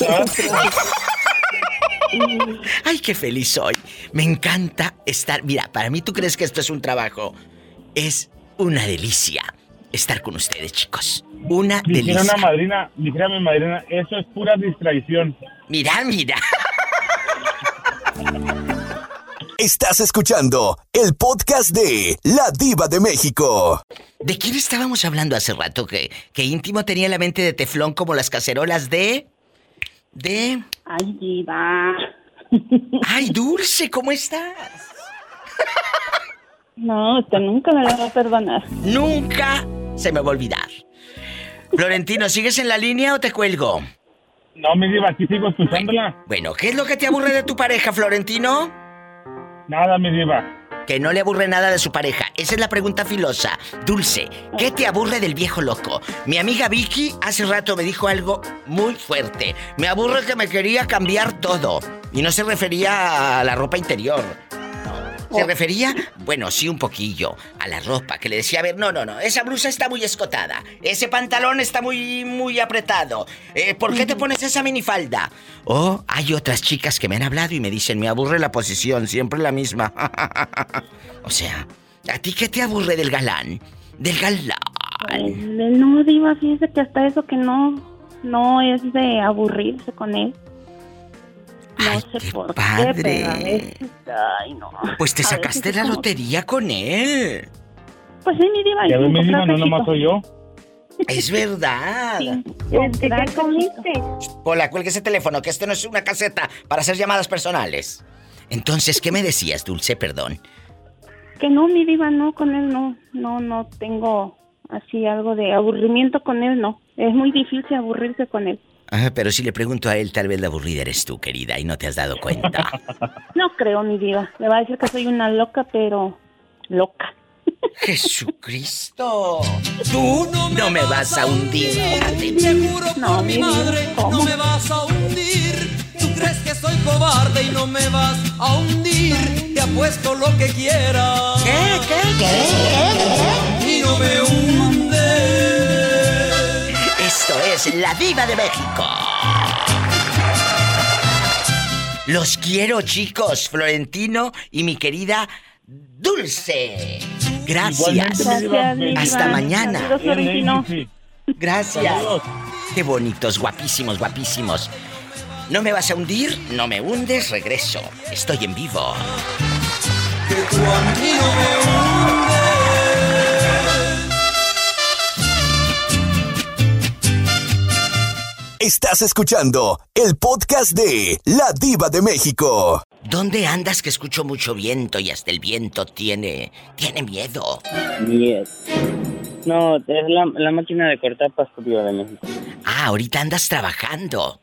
Ay, qué feliz soy. Me encanta estar... Mira, para mí tú crees que esto es un trabajo. Es una delicia estar con ustedes, chicos. Una Dijera delicia. una madrina, dijera mi madrina, eso es pura distracción. Mira, mira. Estás escuchando el podcast de La Diva de México. ¿De quién estábamos hablando hace rato? Que, que íntimo tenía la mente de teflón como las cacerolas de... De... Ay, diva. Ay, Dulce, ¿cómo estás? No, usted nunca me la va a perdonar. Nunca se me va a olvidar. Florentino, ¿sigues en la línea o te cuelgo? No, mi diva, aquí sigo escuchándola. Bueno, ¿qué es lo que te aburre de tu pareja, Florentino? Nada, mi diva. que no le aburre nada de su pareja. Esa es la pregunta filosa. Dulce, ¿qué te aburre del viejo loco? Mi amiga Vicky hace rato me dijo algo muy fuerte. Me aburre que me quería cambiar todo. Y no se refería a la ropa interior. ¿Se refería? Bueno, sí, un poquillo. A la ropa, que le decía, a ver, no, no, no, esa blusa está muy escotada. Ese pantalón está muy, muy apretado. Eh, ¿Por qué te pones esa minifalda? Oh, hay otras chicas que me han hablado y me dicen, me aburre la posición, siempre la misma. o sea, ¿a ti qué te aburre del galán? Del galán. Pues, no, Diva, fíjese que hasta eso que no, no es de aburrirse con él. No sé por padre. qué, pero a veces, ay, no. Pues te A sacaste la como- lotería con él. Pues sí, mi diva. Ya y me diva, no nomás soy yo. Es verdad. ¿Qué comiste? Hola, cuelgue ese teléfono, que esto no es una caseta para hacer llamadas personales. Entonces, ¿qué me decías, Dulce? Perdón. Que no, mi diva, no, con él no, no, no tengo así algo de aburrimiento con él, no. Es muy difícil aburrirse con él. Pero si le pregunto a él, tal vez la aburrida eres tú, querida, y no te has dado cuenta. No creo, mi diva. Le va a decir que soy una loca, pero loca. Jesucristo. Tú no me vas a hundir. Te juro por mi madre, no me vas a hundir. Tú crees que soy cobarde y no me vas a hundir. Te apuesto lo que quieras. ¿Qué? ¿Qué? Y no me hundes. Es La Diva de México. Los quiero, chicos, Florentino y mi querida Dulce. Gracias. Hasta mañana. Saludos. Gracias. Saludos. Qué bonitos, guapísimos, guapísimos. ¿No me vas a hundir? No me hundes, regreso. Estoy en vivo. Que tú a mí no me Estás escuchando el podcast de La Diva de México. ¿Dónde andas que escucho mucho viento y hasta el viento tiene tiene miedo? Yes. No, es la, la máquina de cortar pasto Diva de México. Ah, ahorita andas trabajando.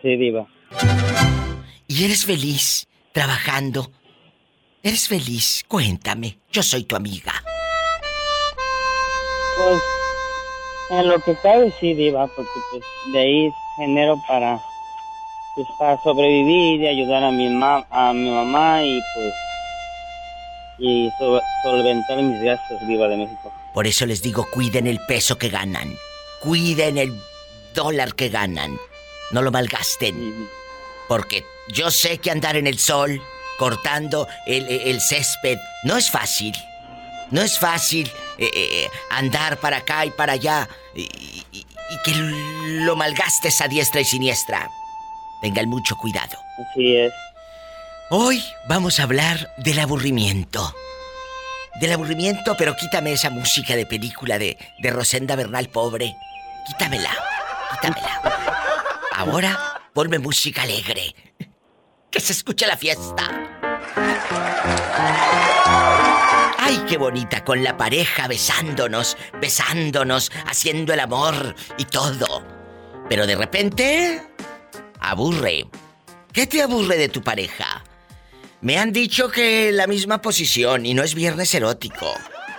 Sí, Diva. ¿Y eres feliz trabajando? ¿Eres feliz? Cuéntame. Yo soy tu amiga. Pues, en lo que cabe, sí, Diva, porque pues de ahí genero para, pues, para sobrevivir y ayudar a mi, ma a mi mamá y pues, y so- solventar mis gastos, Diva de México. Por eso les digo, cuiden el peso que ganan. Cuiden el dólar que ganan. No lo malgasten. Porque yo sé que andar en el sol, cortando el, el césped, no es fácil. No es fácil eh, eh, andar para acá y para allá y, y- y que lo malgastes a diestra y siniestra. Tengan mucho cuidado. Así es. Hoy vamos a hablar del aburrimiento. Del aburrimiento, pero quítame esa música de película de, de Rosenda Bernal pobre. Quítamela, quítamela. Ahora ponme música alegre. Que se escuche la fiesta. Ay, qué bonita, con la pareja besándonos, besándonos, haciendo el amor y todo. Pero de repente... Aburre. ¿Qué te aburre de tu pareja? Me han dicho que la misma posición y no es viernes erótico.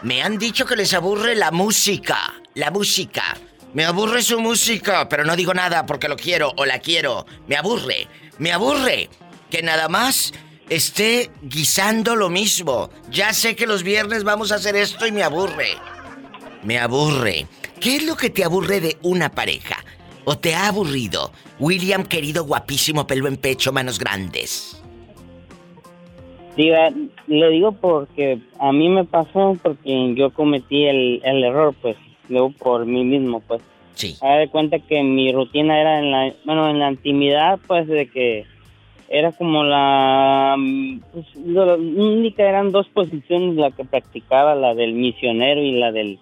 Me han dicho que les aburre la música. La música. Me aburre su música, pero no digo nada porque lo quiero o la quiero. Me aburre. Me aburre. Que nada más esté guisando lo mismo. Ya sé que los viernes vamos a hacer esto y me aburre. Me aburre. ¿Qué es lo que te aburre de una pareja? ¿O te ha aburrido? William, querido, guapísimo, pelo en pecho, manos grandes. Diga, le digo porque a mí me pasó porque yo cometí el, el error, pues, luego por mí mismo, pues. Sí. De cuenta que mi rutina era en la, bueno, en la intimidad, pues, de que era como la, pues, lo- la única eran dos posiciones la que practicaba, la del misionero y la del,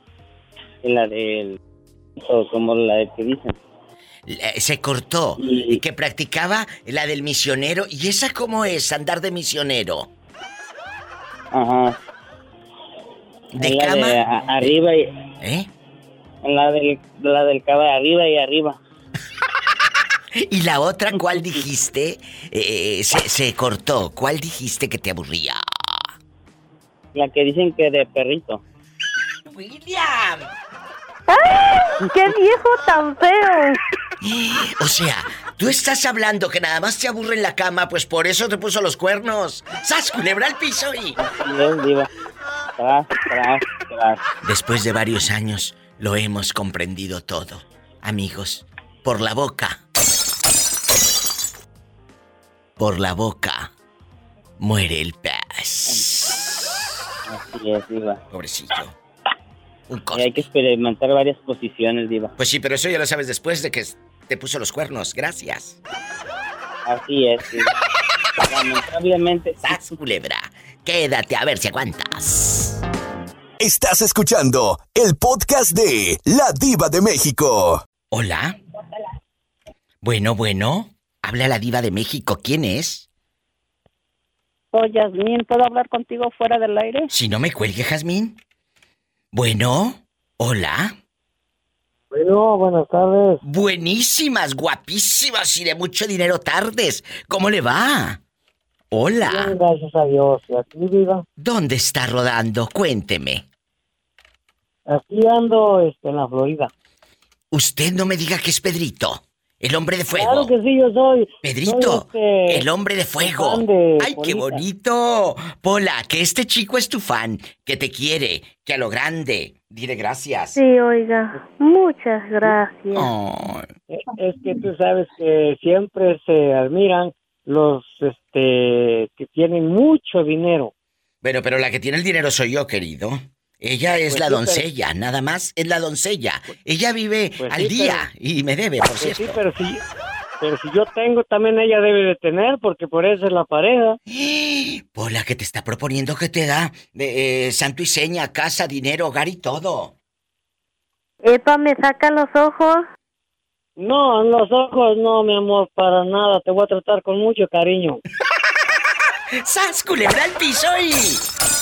y la del, o como la de que dicen. Eh, Se cortó. Y que practicaba la del misionero. ¿Y esa cómo es, andar de misionero? Ajá. ¿De la cama? De a- arriba y... ¿Eh? La del, la del cama de arriba y arriba. ¿Y la otra cuál dijiste? Eh, se, se cortó. ¿Cuál dijiste que te aburría? la que dicen que de perrito. William. ¡Ay! ¡Qué viejo tan feo! O sea, tú estás hablando que nada más te aburre en la cama, pues por eso te puso los cuernos. ¡Sas, culebra al piso y... Bien, diva. Tras, tras, tras. Después de varios años, lo hemos comprendido todo. Amigos, por la boca. Por la boca muere el pez. Así es, diva. Pobrecillo. Un Y hay que experimentar varias posiciones, diva. Pues sí, pero eso ya lo sabes después de que te puso los cuernos. Gracias. Así es, diva. Lamentablemente. ¡Sas, culebra! Quédate a ver si aguantas. Estás escuchando el podcast de La Diva de México. Hola. Bueno, bueno. Habla la diva de México. ¿Quién es? Soy Yasmín, ¿puedo hablar contigo fuera del aire? Si no me cuelgue, Jazmín. Bueno. Hola. Bueno, buenas tardes. Buenísimas, guapísimas y de mucho dinero tardes. ¿Cómo le va? Hola. Bien, gracias a Dios. ¿Y aquí, viva? ¿Dónde está rodando? Cuénteme. Aquí ando este, en la Florida. Usted no me diga que es Pedrito, el hombre de fuego. Claro que sí, yo soy. Pedrito, soy, este, el hombre de fuego. ¡Ay, qué bonito! Pola, que este chico es tu fan, que te quiere, que a lo grande. Dile gracias. Sí, oiga. Muchas gracias. Es que tú sabes que siempre se admiran los este que tienen mucho dinero. Bueno, pero la que tiene el dinero soy yo, querido. Ella es Pues la sí, pero- doncella, nada más es la doncella. Ella vive Pues al sí, día y me debe, por Pues cierto. sí, pero si, pero si yo tengo, también ella debe de tener, porque por eso es la pareja. Pola, que te está proponiendo que te da eh, eh, santo y seña, casa, dinero, hogar y todo. Epa, me saca los ojos. No, los ojos no, mi amor, para nada. Te voy a tratar con mucho cariño. ¡Sas, culebra al piso y...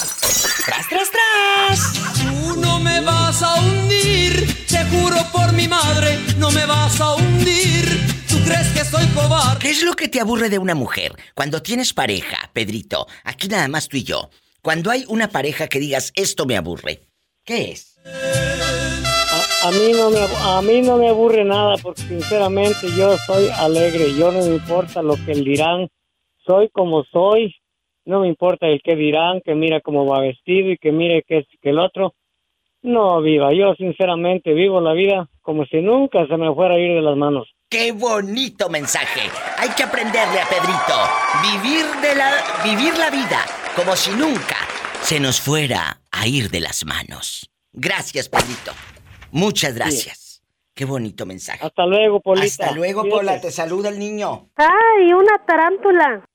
¡Tras, tras, tras! Tú no me vas a hundir, te juro por mi madre, no me vas a hundir. ¿Tú crees que soy cobarde? ¿Qué es lo que te aburre de una mujer? Cuando tienes pareja, Pedrito, aquí nada más tú y yo. Cuando hay una pareja que digas, esto me aburre, ¿qué es? A, a mí no me, a mí no me aburre nada, porque sinceramente yo soy alegre. Yo no me importa lo que dirán. Soy como soy. No me importa el que dirán, que mira cómo va vestido y que mire que es que el otro. No, viva. Yo sinceramente vivo la vida como si nunca se me fuera a ir de las manos. ¡Qué bonito mensaje! Hay que aprenderle a Pedrito. Vivir de la vivir la vida como si nunca se nos fuera a ir de las manos. Gracias, Pedrito. Muchas gracias. Qué bonito mensaje. Hasta luego, Polita. Hasta luego. Pola. Te saluda el niño. ¡Ay, una tarántula!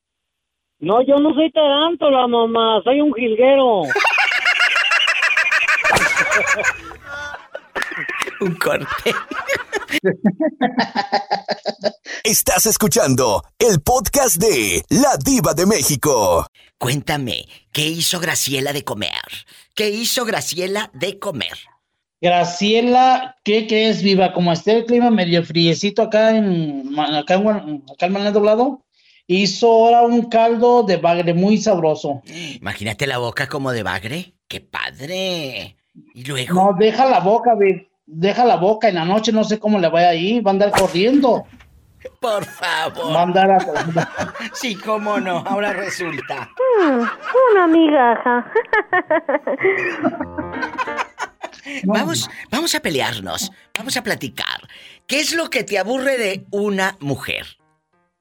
No, yo no soy tarántula, mamá. Soy un jilguero. Un corte. Estás escuchando el podcast de La Diva de México. Cuéntame, ¿qué hizo Graciela de comer? ¿Qué hizo Graciela de comer? Graciela, ¿qué crees, viva? Como esté el clima medio friecito acá en, acá en, acá en Manuel Doblado, hizo ahora un caldo de bagre muy sabroso. Imagínate la boca como de bagre. ¡Qué padre! Y luego. No, deja la boca, deja la boca en la noche, no sé cómo le vaya ahí, va a andar corriendo. Por favor. Va a andar a- Sí, cómo no. Ahora resulta. Mm, una migaja. Vamos, vamos a pelearnos. Vamos a platicar. ¿Qué es lo que te aburre de una mujer?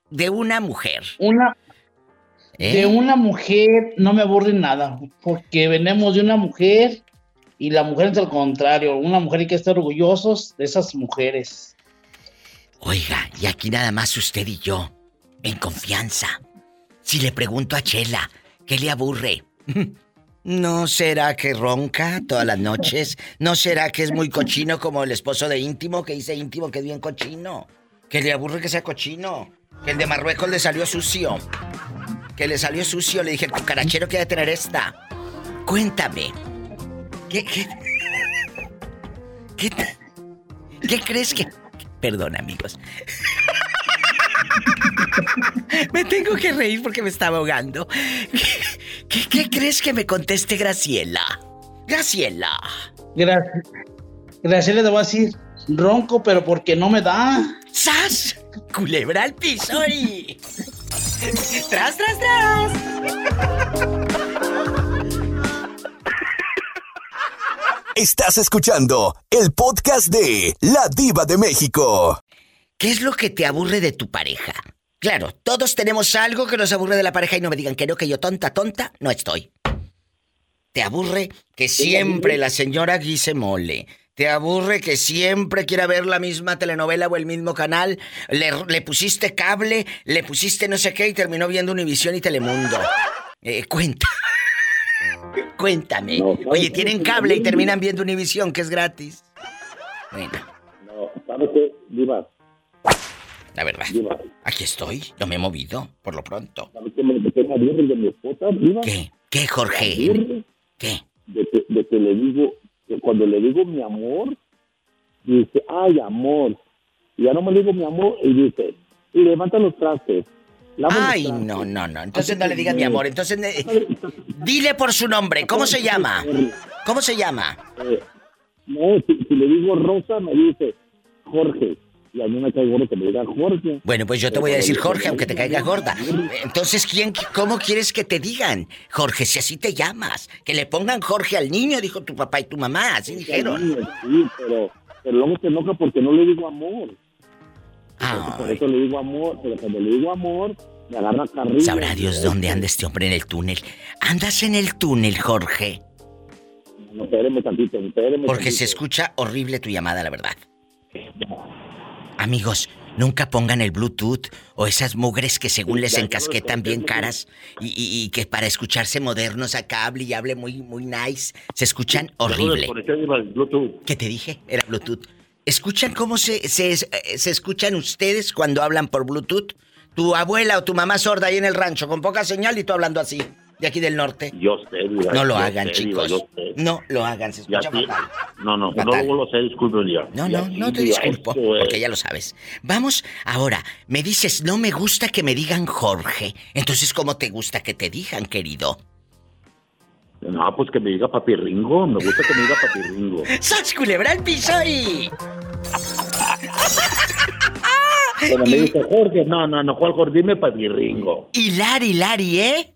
De una mujer. Una, ¿Eh? De una mujer no me aburre nada, porque venimos de una mujer y la mujer es al contrario. Una mujer hay que estar orgullosos de esas mujeres. Oiga, y aquí nada más usted y yo, en confianza. Si le pregunto a Chela, ¿qué le aburre? ¿No será que ronca todas las noches? ¿No será que es muy cochino como el esposo de íntimo que dice íntimo que es bien cochino? ¿Que le aburre que sea cochino? Que el de Marruecos le salió sucio. Que le salió sucio, le dije, el cucarachero que ha de tener esta. Cuéntame. ¿Qué, qué, qué, qué crees que... Perdón, amigos. me tengo que reír porque me estaba ahogando. ¿Qué, ¿Qué, crees que me conteste Graciela? Graciela. Gra- Graciela te voy a decir, ronco, pero porque no me da. ¡Sas! Culebra al piso y... ¡Tras, tras, tras! Estás escuchando el podcast de La Diva de México. ¿Qué es lo que te aburre de tu pareja? Claro, todos tenemos algo que nos aburre de la pareja y no me digan que no, que yo tonta, tonta, no estoy. ¿Te aburre que siempre la señora guise mole? ¿Te aburre que siempre quiera ver la misma telenovela o el mismo canal? Le, le pusiste cable, le pusiste no sé qué y terminó viendo Univisión y Telemundo. Eh, cuenta. Cuéntame. Oye, tienen cable y terminan viendo Univisión, que es gratis. Bueno, No, ¿sabes qué, Diva? la verdad. Aquí estoy, no me he movido, por lo pronto. ¿Sabes qué me, de mi esposa, Diva? ¿Qué? ¿Qué, Jorge? ¿Qué? De que, de que le digo, cuando le digo mi amor, dice, ay, amor. Y ya no me digo mi amor, y dice, y levanta los trastes. los Ay, trastes. no, no, no. Entonces no le digas mi amor. Entonces, eh, dile por su nombre. ¿Cómo se llama? ¿Cómo se llama? Eh, no, si, si le digo Rosa, me dice Jorge. Y a mí me cae gordo que me diga Jorge. Bueno, pues yo te voy a decir Jorge, aunque te caiga gorda. Entonces, ¿quién, ¿cómo quieres que te digan? Jorge, si así te llamas. Que le pongan Jorge al niño, dijo tu papá y tu mamá. Así dijeron. Sí, pero, pero luego se enoja porque no le digo amor. Por eso le digo amor, pero cuando le digo amor, me agarra carrilla. Sabrá Dios dónde anda este hombre en el túnel. ¿Andas en el túnel, Jorge? No, espéreme tantito, espéreme Porque se tantito. escucha horrible tu llamada, la verdad. Amigos, nunca pongan el Bluetooth o esas mugres que según les encasquetan bien caras y, y- y que para escucharse modernos acá hable y hable muy, muy nice, se escuchan horrible. ¿Qué te dije? Era Bluetooth. ¿Escuchan cómo se, se, eh, se escuchan ustedes cuando hablan por Bluetooth? Tu abuela o tu mamá sorda ahí en el rancho con poca señal y tú hablando así, de aquí del norte. Yo sé, Diva, No lo yo hagan, sé, Diva, chicos. yo sé. No lo hagan, se escucha fatal. No, no, Fatal. no lo sé, disculpe, Diva. No, no, no te disculpo, es- porque ya lo sabes. Vamos, ahora, me dices, no me gusta que me digan Jorge. Entonces, ¿cómo te gusta que te digan, querido? No, pues que me diga papi Ringo. Me gusta que me diga papi Ringo. ¡Sas culebra al piso y... Cuando me dice Jorge, no, no, no, Juan Jorge, dime papi Ringo. Y Lari, Lari, ¿eh?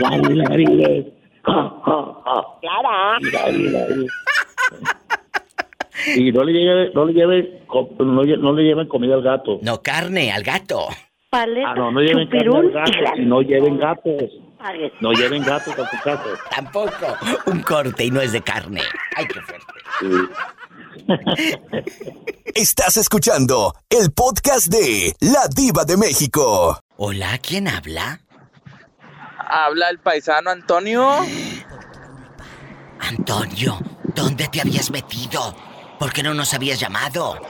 Lari, Lari, eh. Clara. Lari, Lari. Y no le lleve, no le lleve, no, lle- no le lleven comida al gato. No, carne, al gato. Paleta, Ah, no, no lleven carne chupirul al gato. y Y no lleven gatos. No lleven gatos a su casa. Tampoco. Un corte y no es de carne. Ay, qué fuerte. Estás escuchando el podcast de La Diva de México. Hola, ¿quién habla? Habla el paisano Antonio. Antonio, ¿dónde te habías metido? ¿Por qué no nos habías llamado?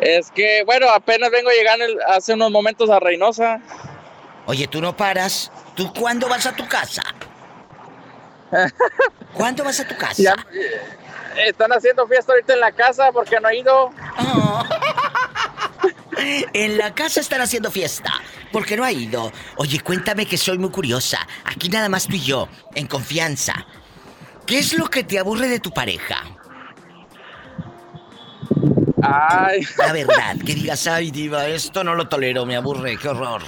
Es que, bueno, apenas vengo llegando el- hace unos momentos a Reynosa. Oye, tú no paras. ¿Tú cuándo vas a tu casa? ¿Cuándo vas a tu casa? Ya, eh, están haciendo fiesta ahorita en la casa porque no he ido. En la casa están haciendo fiesta. porque no ha ido? Oye, cuéntame que soy muy curiosa. Aquí nada más tú y yo, en confianza. ¿Qué es lo que te aburre de tu pareja? Ay. La verdad, que digas, ay, diva, esto no lo tolero, me aburre, qué horror.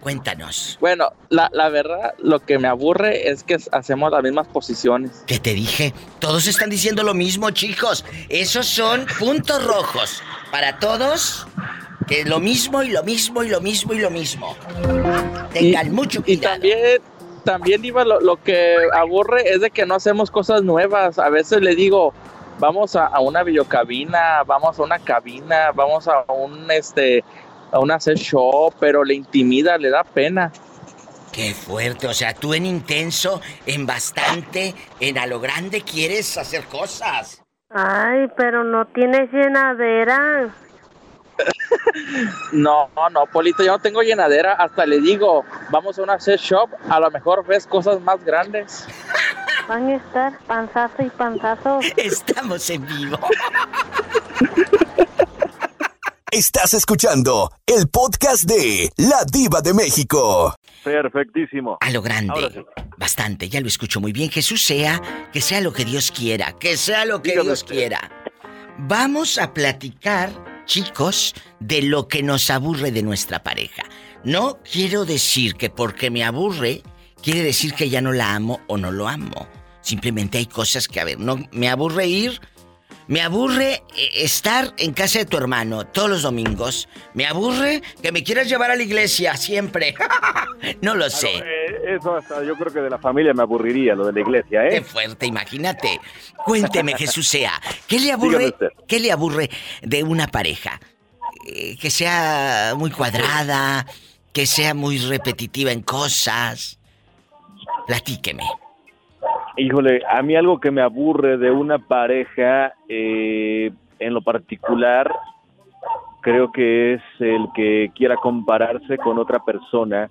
Cuéntanos. Bueno, la, la verdad, lo que me aburre es que hacemos las mismas posiciones. ¿Qué te dije? Todos están diciendo lo mismo, chicos. Esos son puntos rojos. Para todos, que lo mismo y lo mismo y lo mismo y lo mismo. Tengan mucho Y cuidado. también, también Diva, lo, lo que aburre es de que no hacemos cosas nuevas. A veces le digo, vamos a, a una videocabina, vamos a una cabina, vamos a un este a una hacer show, pero le intimida, le da pena. Qué fuerte, o sea, tú en intenso, en bastante, en a lo grande quieres hacer cosas. Ay, pero no tienes llenadera. No, no, Polito, yo no tengo llenadera. Hasta le digo, vamos a una sex shop, a lo mejor ves cosas más grandes. Van a estar panzazo y panzazo. Estamos en vivo. Estás escuchando el podcast de La Diva de México. Perfectísimo. A lo grande. Bastante, ya lo escucho muy bien. Jesús sea, que sea lo que Dios quiera, que sea lo que Dígame Dios usted. quiera. Vamos a platicar, chicos, de lo que nos aburre de nuestra pareja. No quiero decir que porque me aburre, quiere decir que ya no la amo o no lo amo. Simplemente hay cosas que, a ver, no me aburre ir me aburre eh, estar en casa de tu hermano todos los domingos. Me aburre que me quieras llevar a la iglesia siempre. no lo sé. Eso hasta yo creo que de la familia me aburriría, lo de la iglesia, Qué ¿eh? fuerte, imagínate. Cuénteme, Jesús sea, ¿qué le aburre? ¿Qué le aburre de una pareja? Eh, que sea muy cuadrada, que sea muy repetitiva en cosas. Platíqueme. Híjole, a mí algo que me aburre de una pareja, eh, en lo particular, creo que es el que quiera compararse con otra persona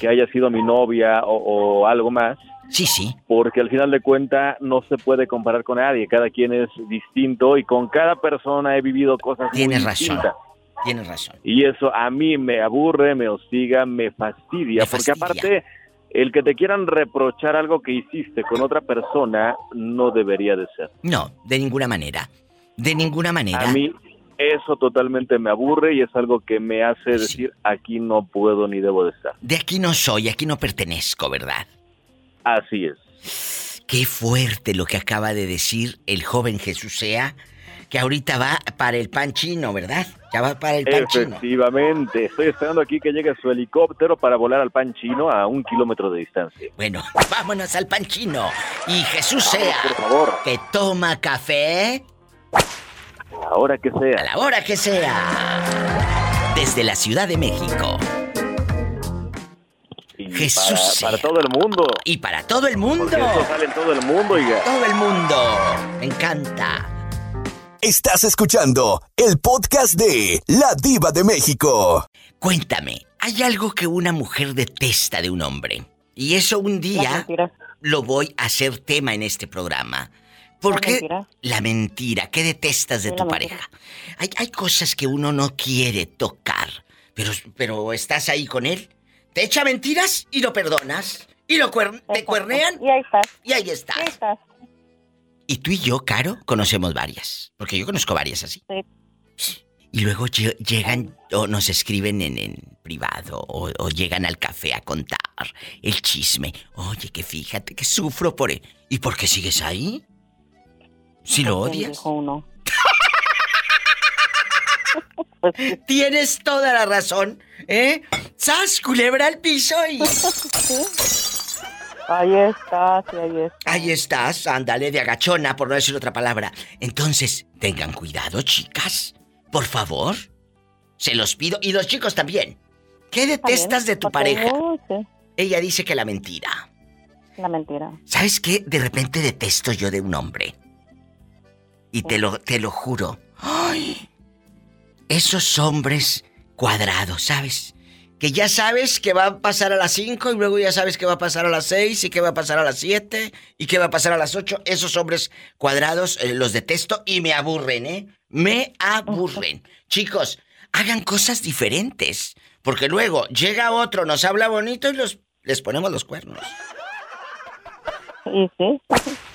que haya sido mi novia o, o algo más. Sí, sí. Porque al final de cuentas no se puede comparar con nadie, cada quien es distinto y con cada persona he vivido cosas muy Tienes razón. distintas. Tienes razón. Y eso a mí me aburre, me hostiga, me fastidia, porque aparte el que te quieran reprochar algo que hiciste con otra persona no debería de ser. No, de ninguna manera. De ninguna manera. A mí eso totalmente me aburre y es algo que me hace decir aquí no puedo ni debo de estar. De aquí no soy, aquí no pertenezco, ¿verdad? Así es. Qué fuerte lo que acaba de decir el joven Jesús sea, que ahorita va para el pan chino, ¿verdad? Ya va para el pan chino. Efectivamente, estoy esperando aquí que llegue su helicóptero para volar al pan chino a un kilómetro de distancia. Bueno, vámonos al pan chino. Y Jesús Vamos, sea, por favor. que toma café A la hora que sea. a la hora que sea. Desde la Ciudad de México. Y Jesús para, todo el mundo. Y para todo el mundo. Porque esto sale en todo el mundo, oiga. Todo el mundo. Me encanta. Estás escuchando el podcast de La Diva de México. Cuéntame, ¿hay algo que una mujer detesta de un hombre? Y eso un día lo voy a hacer tema en este programa. ¿Por La qué? mentira. La mentira. ¿Qué detestas de Sí, tu pareja? Hay, hay cosas que uno no quiere tocar, pero, pero estás ahí con él. Te echa mentiras y lo perdonas. Y lo cuer- te cuernean. Y ahí estás. Y ahí estás. Y tú y yo, Caro, conocemos varias. Porque yo conozco varias así. Y luego lle- llegan o nos escriben en, en privado o, o llegan al café a contar el chisme. Oye, que fíjate que sufro por él. ¿Y por qué sigues ahí? Si lo ¿Quién odias. uno? Tienes toda la razón, ¿eh? ¡Sas, culebra al piso y... Ahí estás, ahí estás. Ahí estás, ándale de agachona, por no decir otra palabra. Entonces, tengan cuidado, chicas. Por favor. Se los pido. Y los chicos también. ¿Qué detestas de tu pareja? Ella dice que la mentira. La mentira. ¿Sabes qué? De repente detesto yo de un hombre. Y te lo, te lo juro. ¡Ay! Esos hombres cuadrados, ¿sabes? Que ya sabes que va a pasar a las 5 y luego ya sabes que va a pasar a las 6 y que va a pasar a las 7 y que va a pasar a las 8. Esos hombres cuadrados eh, los detesto y me aburren, ¿eh? Me aburren. Chicos, hagan cosas diferentes. Porque luego llega otro, nos habla bonito y los, les ponemos los cuernos. Sí.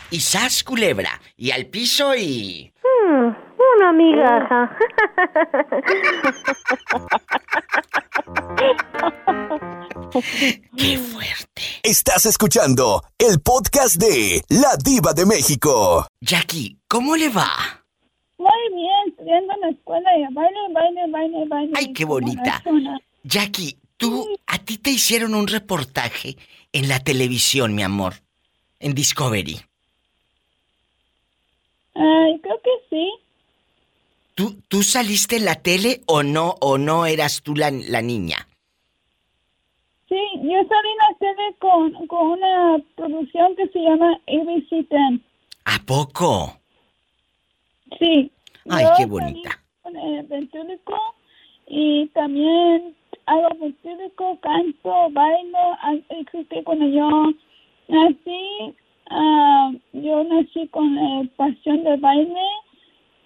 Y sas, culebra. Y al piso y... Hmm, una migaja. ¡Qué fuerte! Estás escuchando el podcast de La Diva de México. Jackie, ¿cómo le va? Muy bien, estudiando en la escuela y baile, baile, baile, baile. ¡Ay, qué bonita! Jackie, tú, a ti te hicieron un reportaje en la televisión, mi amor. En Discovery. Ay, creo que sí. ¿Tú, ¿Tú saliste en la tele o no, o no eras tú la, la niña? Sí, yo salí en la tele con, con una producción que se llama ABC 10. ¿A poco? Sí. Ay, Yo qué salí bonita. Con el ventríloco y también hago ventríloco, canto, bailo. Ah, eh, cuando yo nací, ah, yo nací con pasión de baile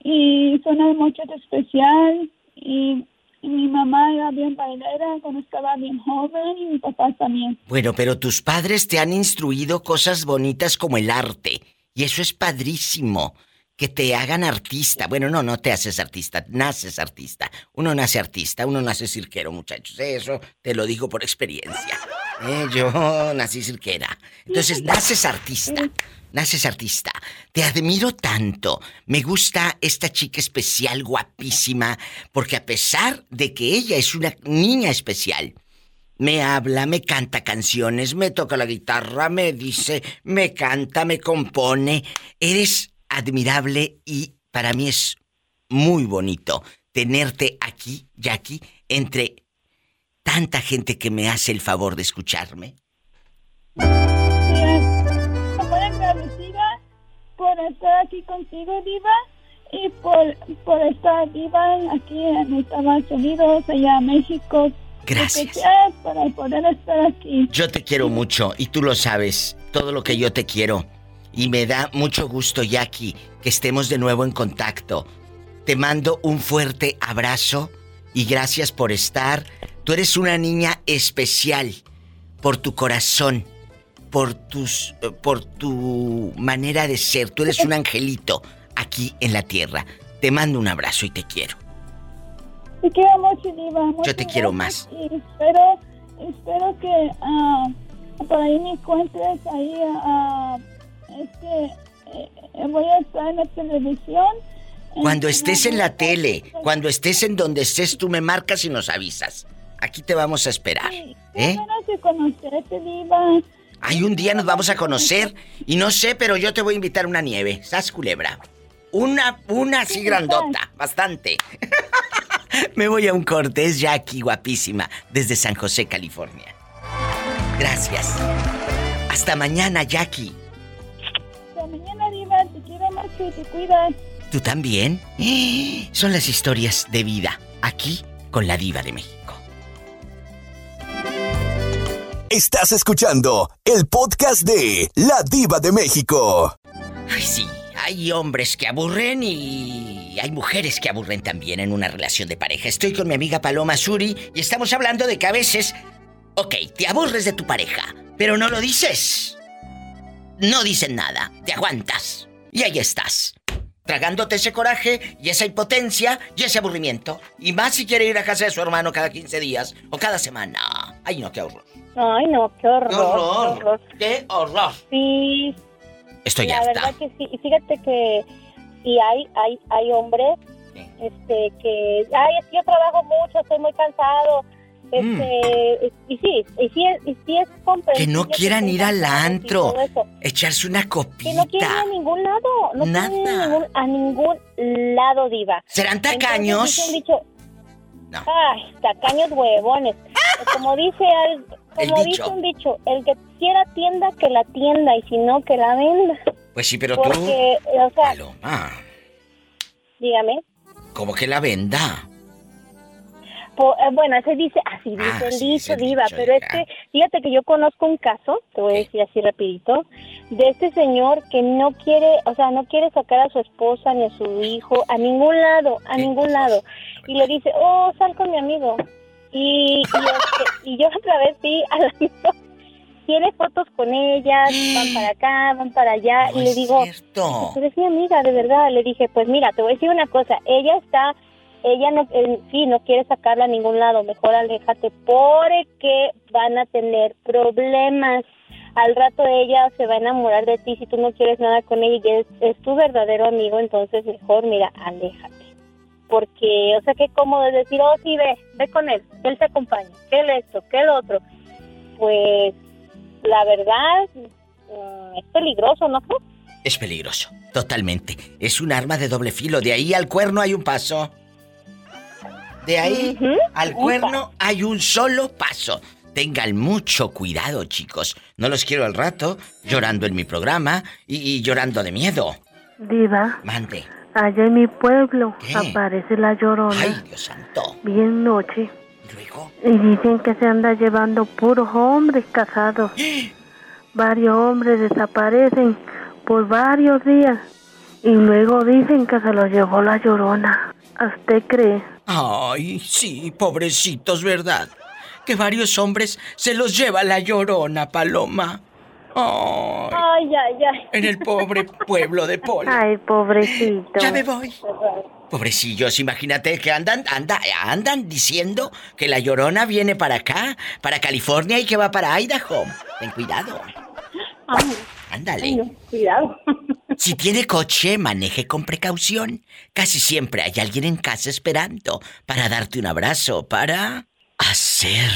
y suena mucho de especial y, y mi mamá era bien bailera cuando estaba bien joven y mi papá también. Bueno, pero tus padres te han instruido cosas bonitas como el arte. Y eso es padrísimo. Que te hagan artista. Bueno, no, no te haces artista, naces artista. Uno nace artista, uno nace cirquero, muchachos. Eso te lo digo por experiencia. Eh, yo nací cirquera. Entonces, naces artista. Naces artista. Te admiro tanto. Me gusta esta chica especial, guapísima, porque a pesar de que ella es una niña especial, me habla, me canta canciones, me toca la guitarra, me dice, me canta, me compone. Eres admirable y para mí es muy bonito tenerte aquí, Jackie, entre tanta gente que me hace el favor de escucharme. Estoy agradecida por estar aquí contigo, Diva, y por, por estar viva aquí en Estados Unidos, allá en México. Gracias. Para poder estar aquí. Yo te quiero mucho y tú lo sabes, todo lo que yo te quiero. Y me da mucho gusto, Jackie, que estemos de nuevo en contacto. Te mando un fuerte abrazo y gracias por estar. Tú eres una niña especial por tu corazón, por tus eh, por tu manera de ser. Tú eres un angelito aquí en la tierra. Te mando un abrazo y te quiero. Te quiero mucho, Diva. Yo muchas te quiero más. Y espero, espero que ah, por ahí me encuentres ahí. ah, este, eh, voy a estar en la televisión. Cuando estés en la tele, cuando estés en donde estés, tú me marcas y nos avisas. Aquí te vamos a esperar. ¿Eh? Ay, un día nos vamos a conocer y no sé, pero yo te voy a invitar una nieve. ¿Sas, culebra? Una, una así grandota, bastante. Me voy a un corte, es Jackie, guapísima, desde San José, California. Gracias. Hasta mañana, Jackie. Hasta mañana, Diva. Te quiero mucho y te cuidas. ¿Tú también? Son las historias de vida, aquí con la diva de México. Estás escuchando el podcast de La Diva de México. Ay, sí, hay hombres que aburren y hay mujeres que aburren también en una relación de pareja. Estoy con mi amiga Paloma Suri y estamos hablando de que a veces, ok, te aburres de tu pareja, pero no lo dices. No dicen nada, te aguantas. Y ahí estás, tragándote ese coraje y esa impotencia y ese aburrimiento. Y más si quiere ir a casa de su hermano cada 15 días o cada semana. Ay, no, qué horror. Ay, no, qué horror. ¡Qué horror! qué horror. ¡Qué horror! Sí, Estoy la harta. verdad que sí. Y fíjate que y hay hay hay hombres este que ay, es que yo trabajo mucho, estoy muy cansado. Este, y sí, y sí, es- y sí es Mm. Que no quieran ir al antro, echarse una Que copita. no quieren ir a ningún lado, no quieren ir a ningún, a ningún lado, diva. ¿Serán tacaños? Entonces, dicho, Ay, tacaños huevones. Como dice al- El como dicho. dice un dicho, el que quiera tienda, que la tienda, y si no, que la venda. Pues sí, pero tú, Porque, o sea, dígame. como que la venda. Po- eh, bueno, se dice, así dice Ah, el sí, dicho, diva, dicho, pero es hija. que, fíjate que yo conozco un caso, te voy a decir así rapidito, de este señor que no quiere, o sea, no quiere sacar a su esposa ni a su hijo a ningún lado, a ningún lado, y le dice, oh, sal con mi amigo, y, y, este, y yo otra vez vi a la amigo, tiene fotos con ellas, van para acá, van para allá, y le digo, cierto. eres mi amiga, de verdad. Le dije, pues mira, te voy a decir una cosa. Ella está, ella no, en sí, no quiere sacarla a ningún lado. Mejor aléjate porque van a tener problemas. Al rato ella se va a enamorar de ti si tú no quieres nada con ella y es, es tu verdadero amigo. Entonces mejor, mira, aléjate. Porque, o sea, qué cómodo es decir, oh, sí, ve, ve con él, que él te acompaña, que él esto, que el otro. Pues, la verdad, mm, es peligroso, ¿no crees? Es peligroso, totalmente. Es un arma de doble filo. De ahí al cuerno hay un paso. De ahí al cuerno hay un solo paso. Tengan mucho cuidado, chicos. No los quiero al rato llorando en mi programa y, y llorando de miedo. Diva, Mande. Allá en mi pueblo ¿Qué? aparece la llorona. Ay, Dios santo. Bien noche. Y dicen que se anda llevando puros hombres casados. Varios hombres desaparecen por varios días. Y luego dicen que se los llevó la llorona. ¿A usted cree? Ay, sí, pobrecitos, ¿verdad? Que varios hombres se los lleva la llorona, Paloma. Ay, Ay, ay, ay. en el pobre pueblo de Polo. Ay, pobrecito. Ya me voy. Pobrecillos, imagínate que andan, anda, andan diciendo que la llorona viene para acá, para California y que va para Idaho. Ten cuidado. Ándale. Cuidado. Si tiene coche, maneje con precaución. Casi siempre hay alguien en casa esperando para darte un abrazo, para hacer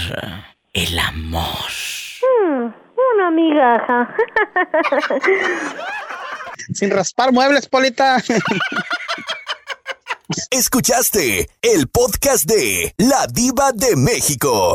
el amor. Una migaja. Sin raspar muebles, Polita. Escuchaste el podcast de La Diva de México.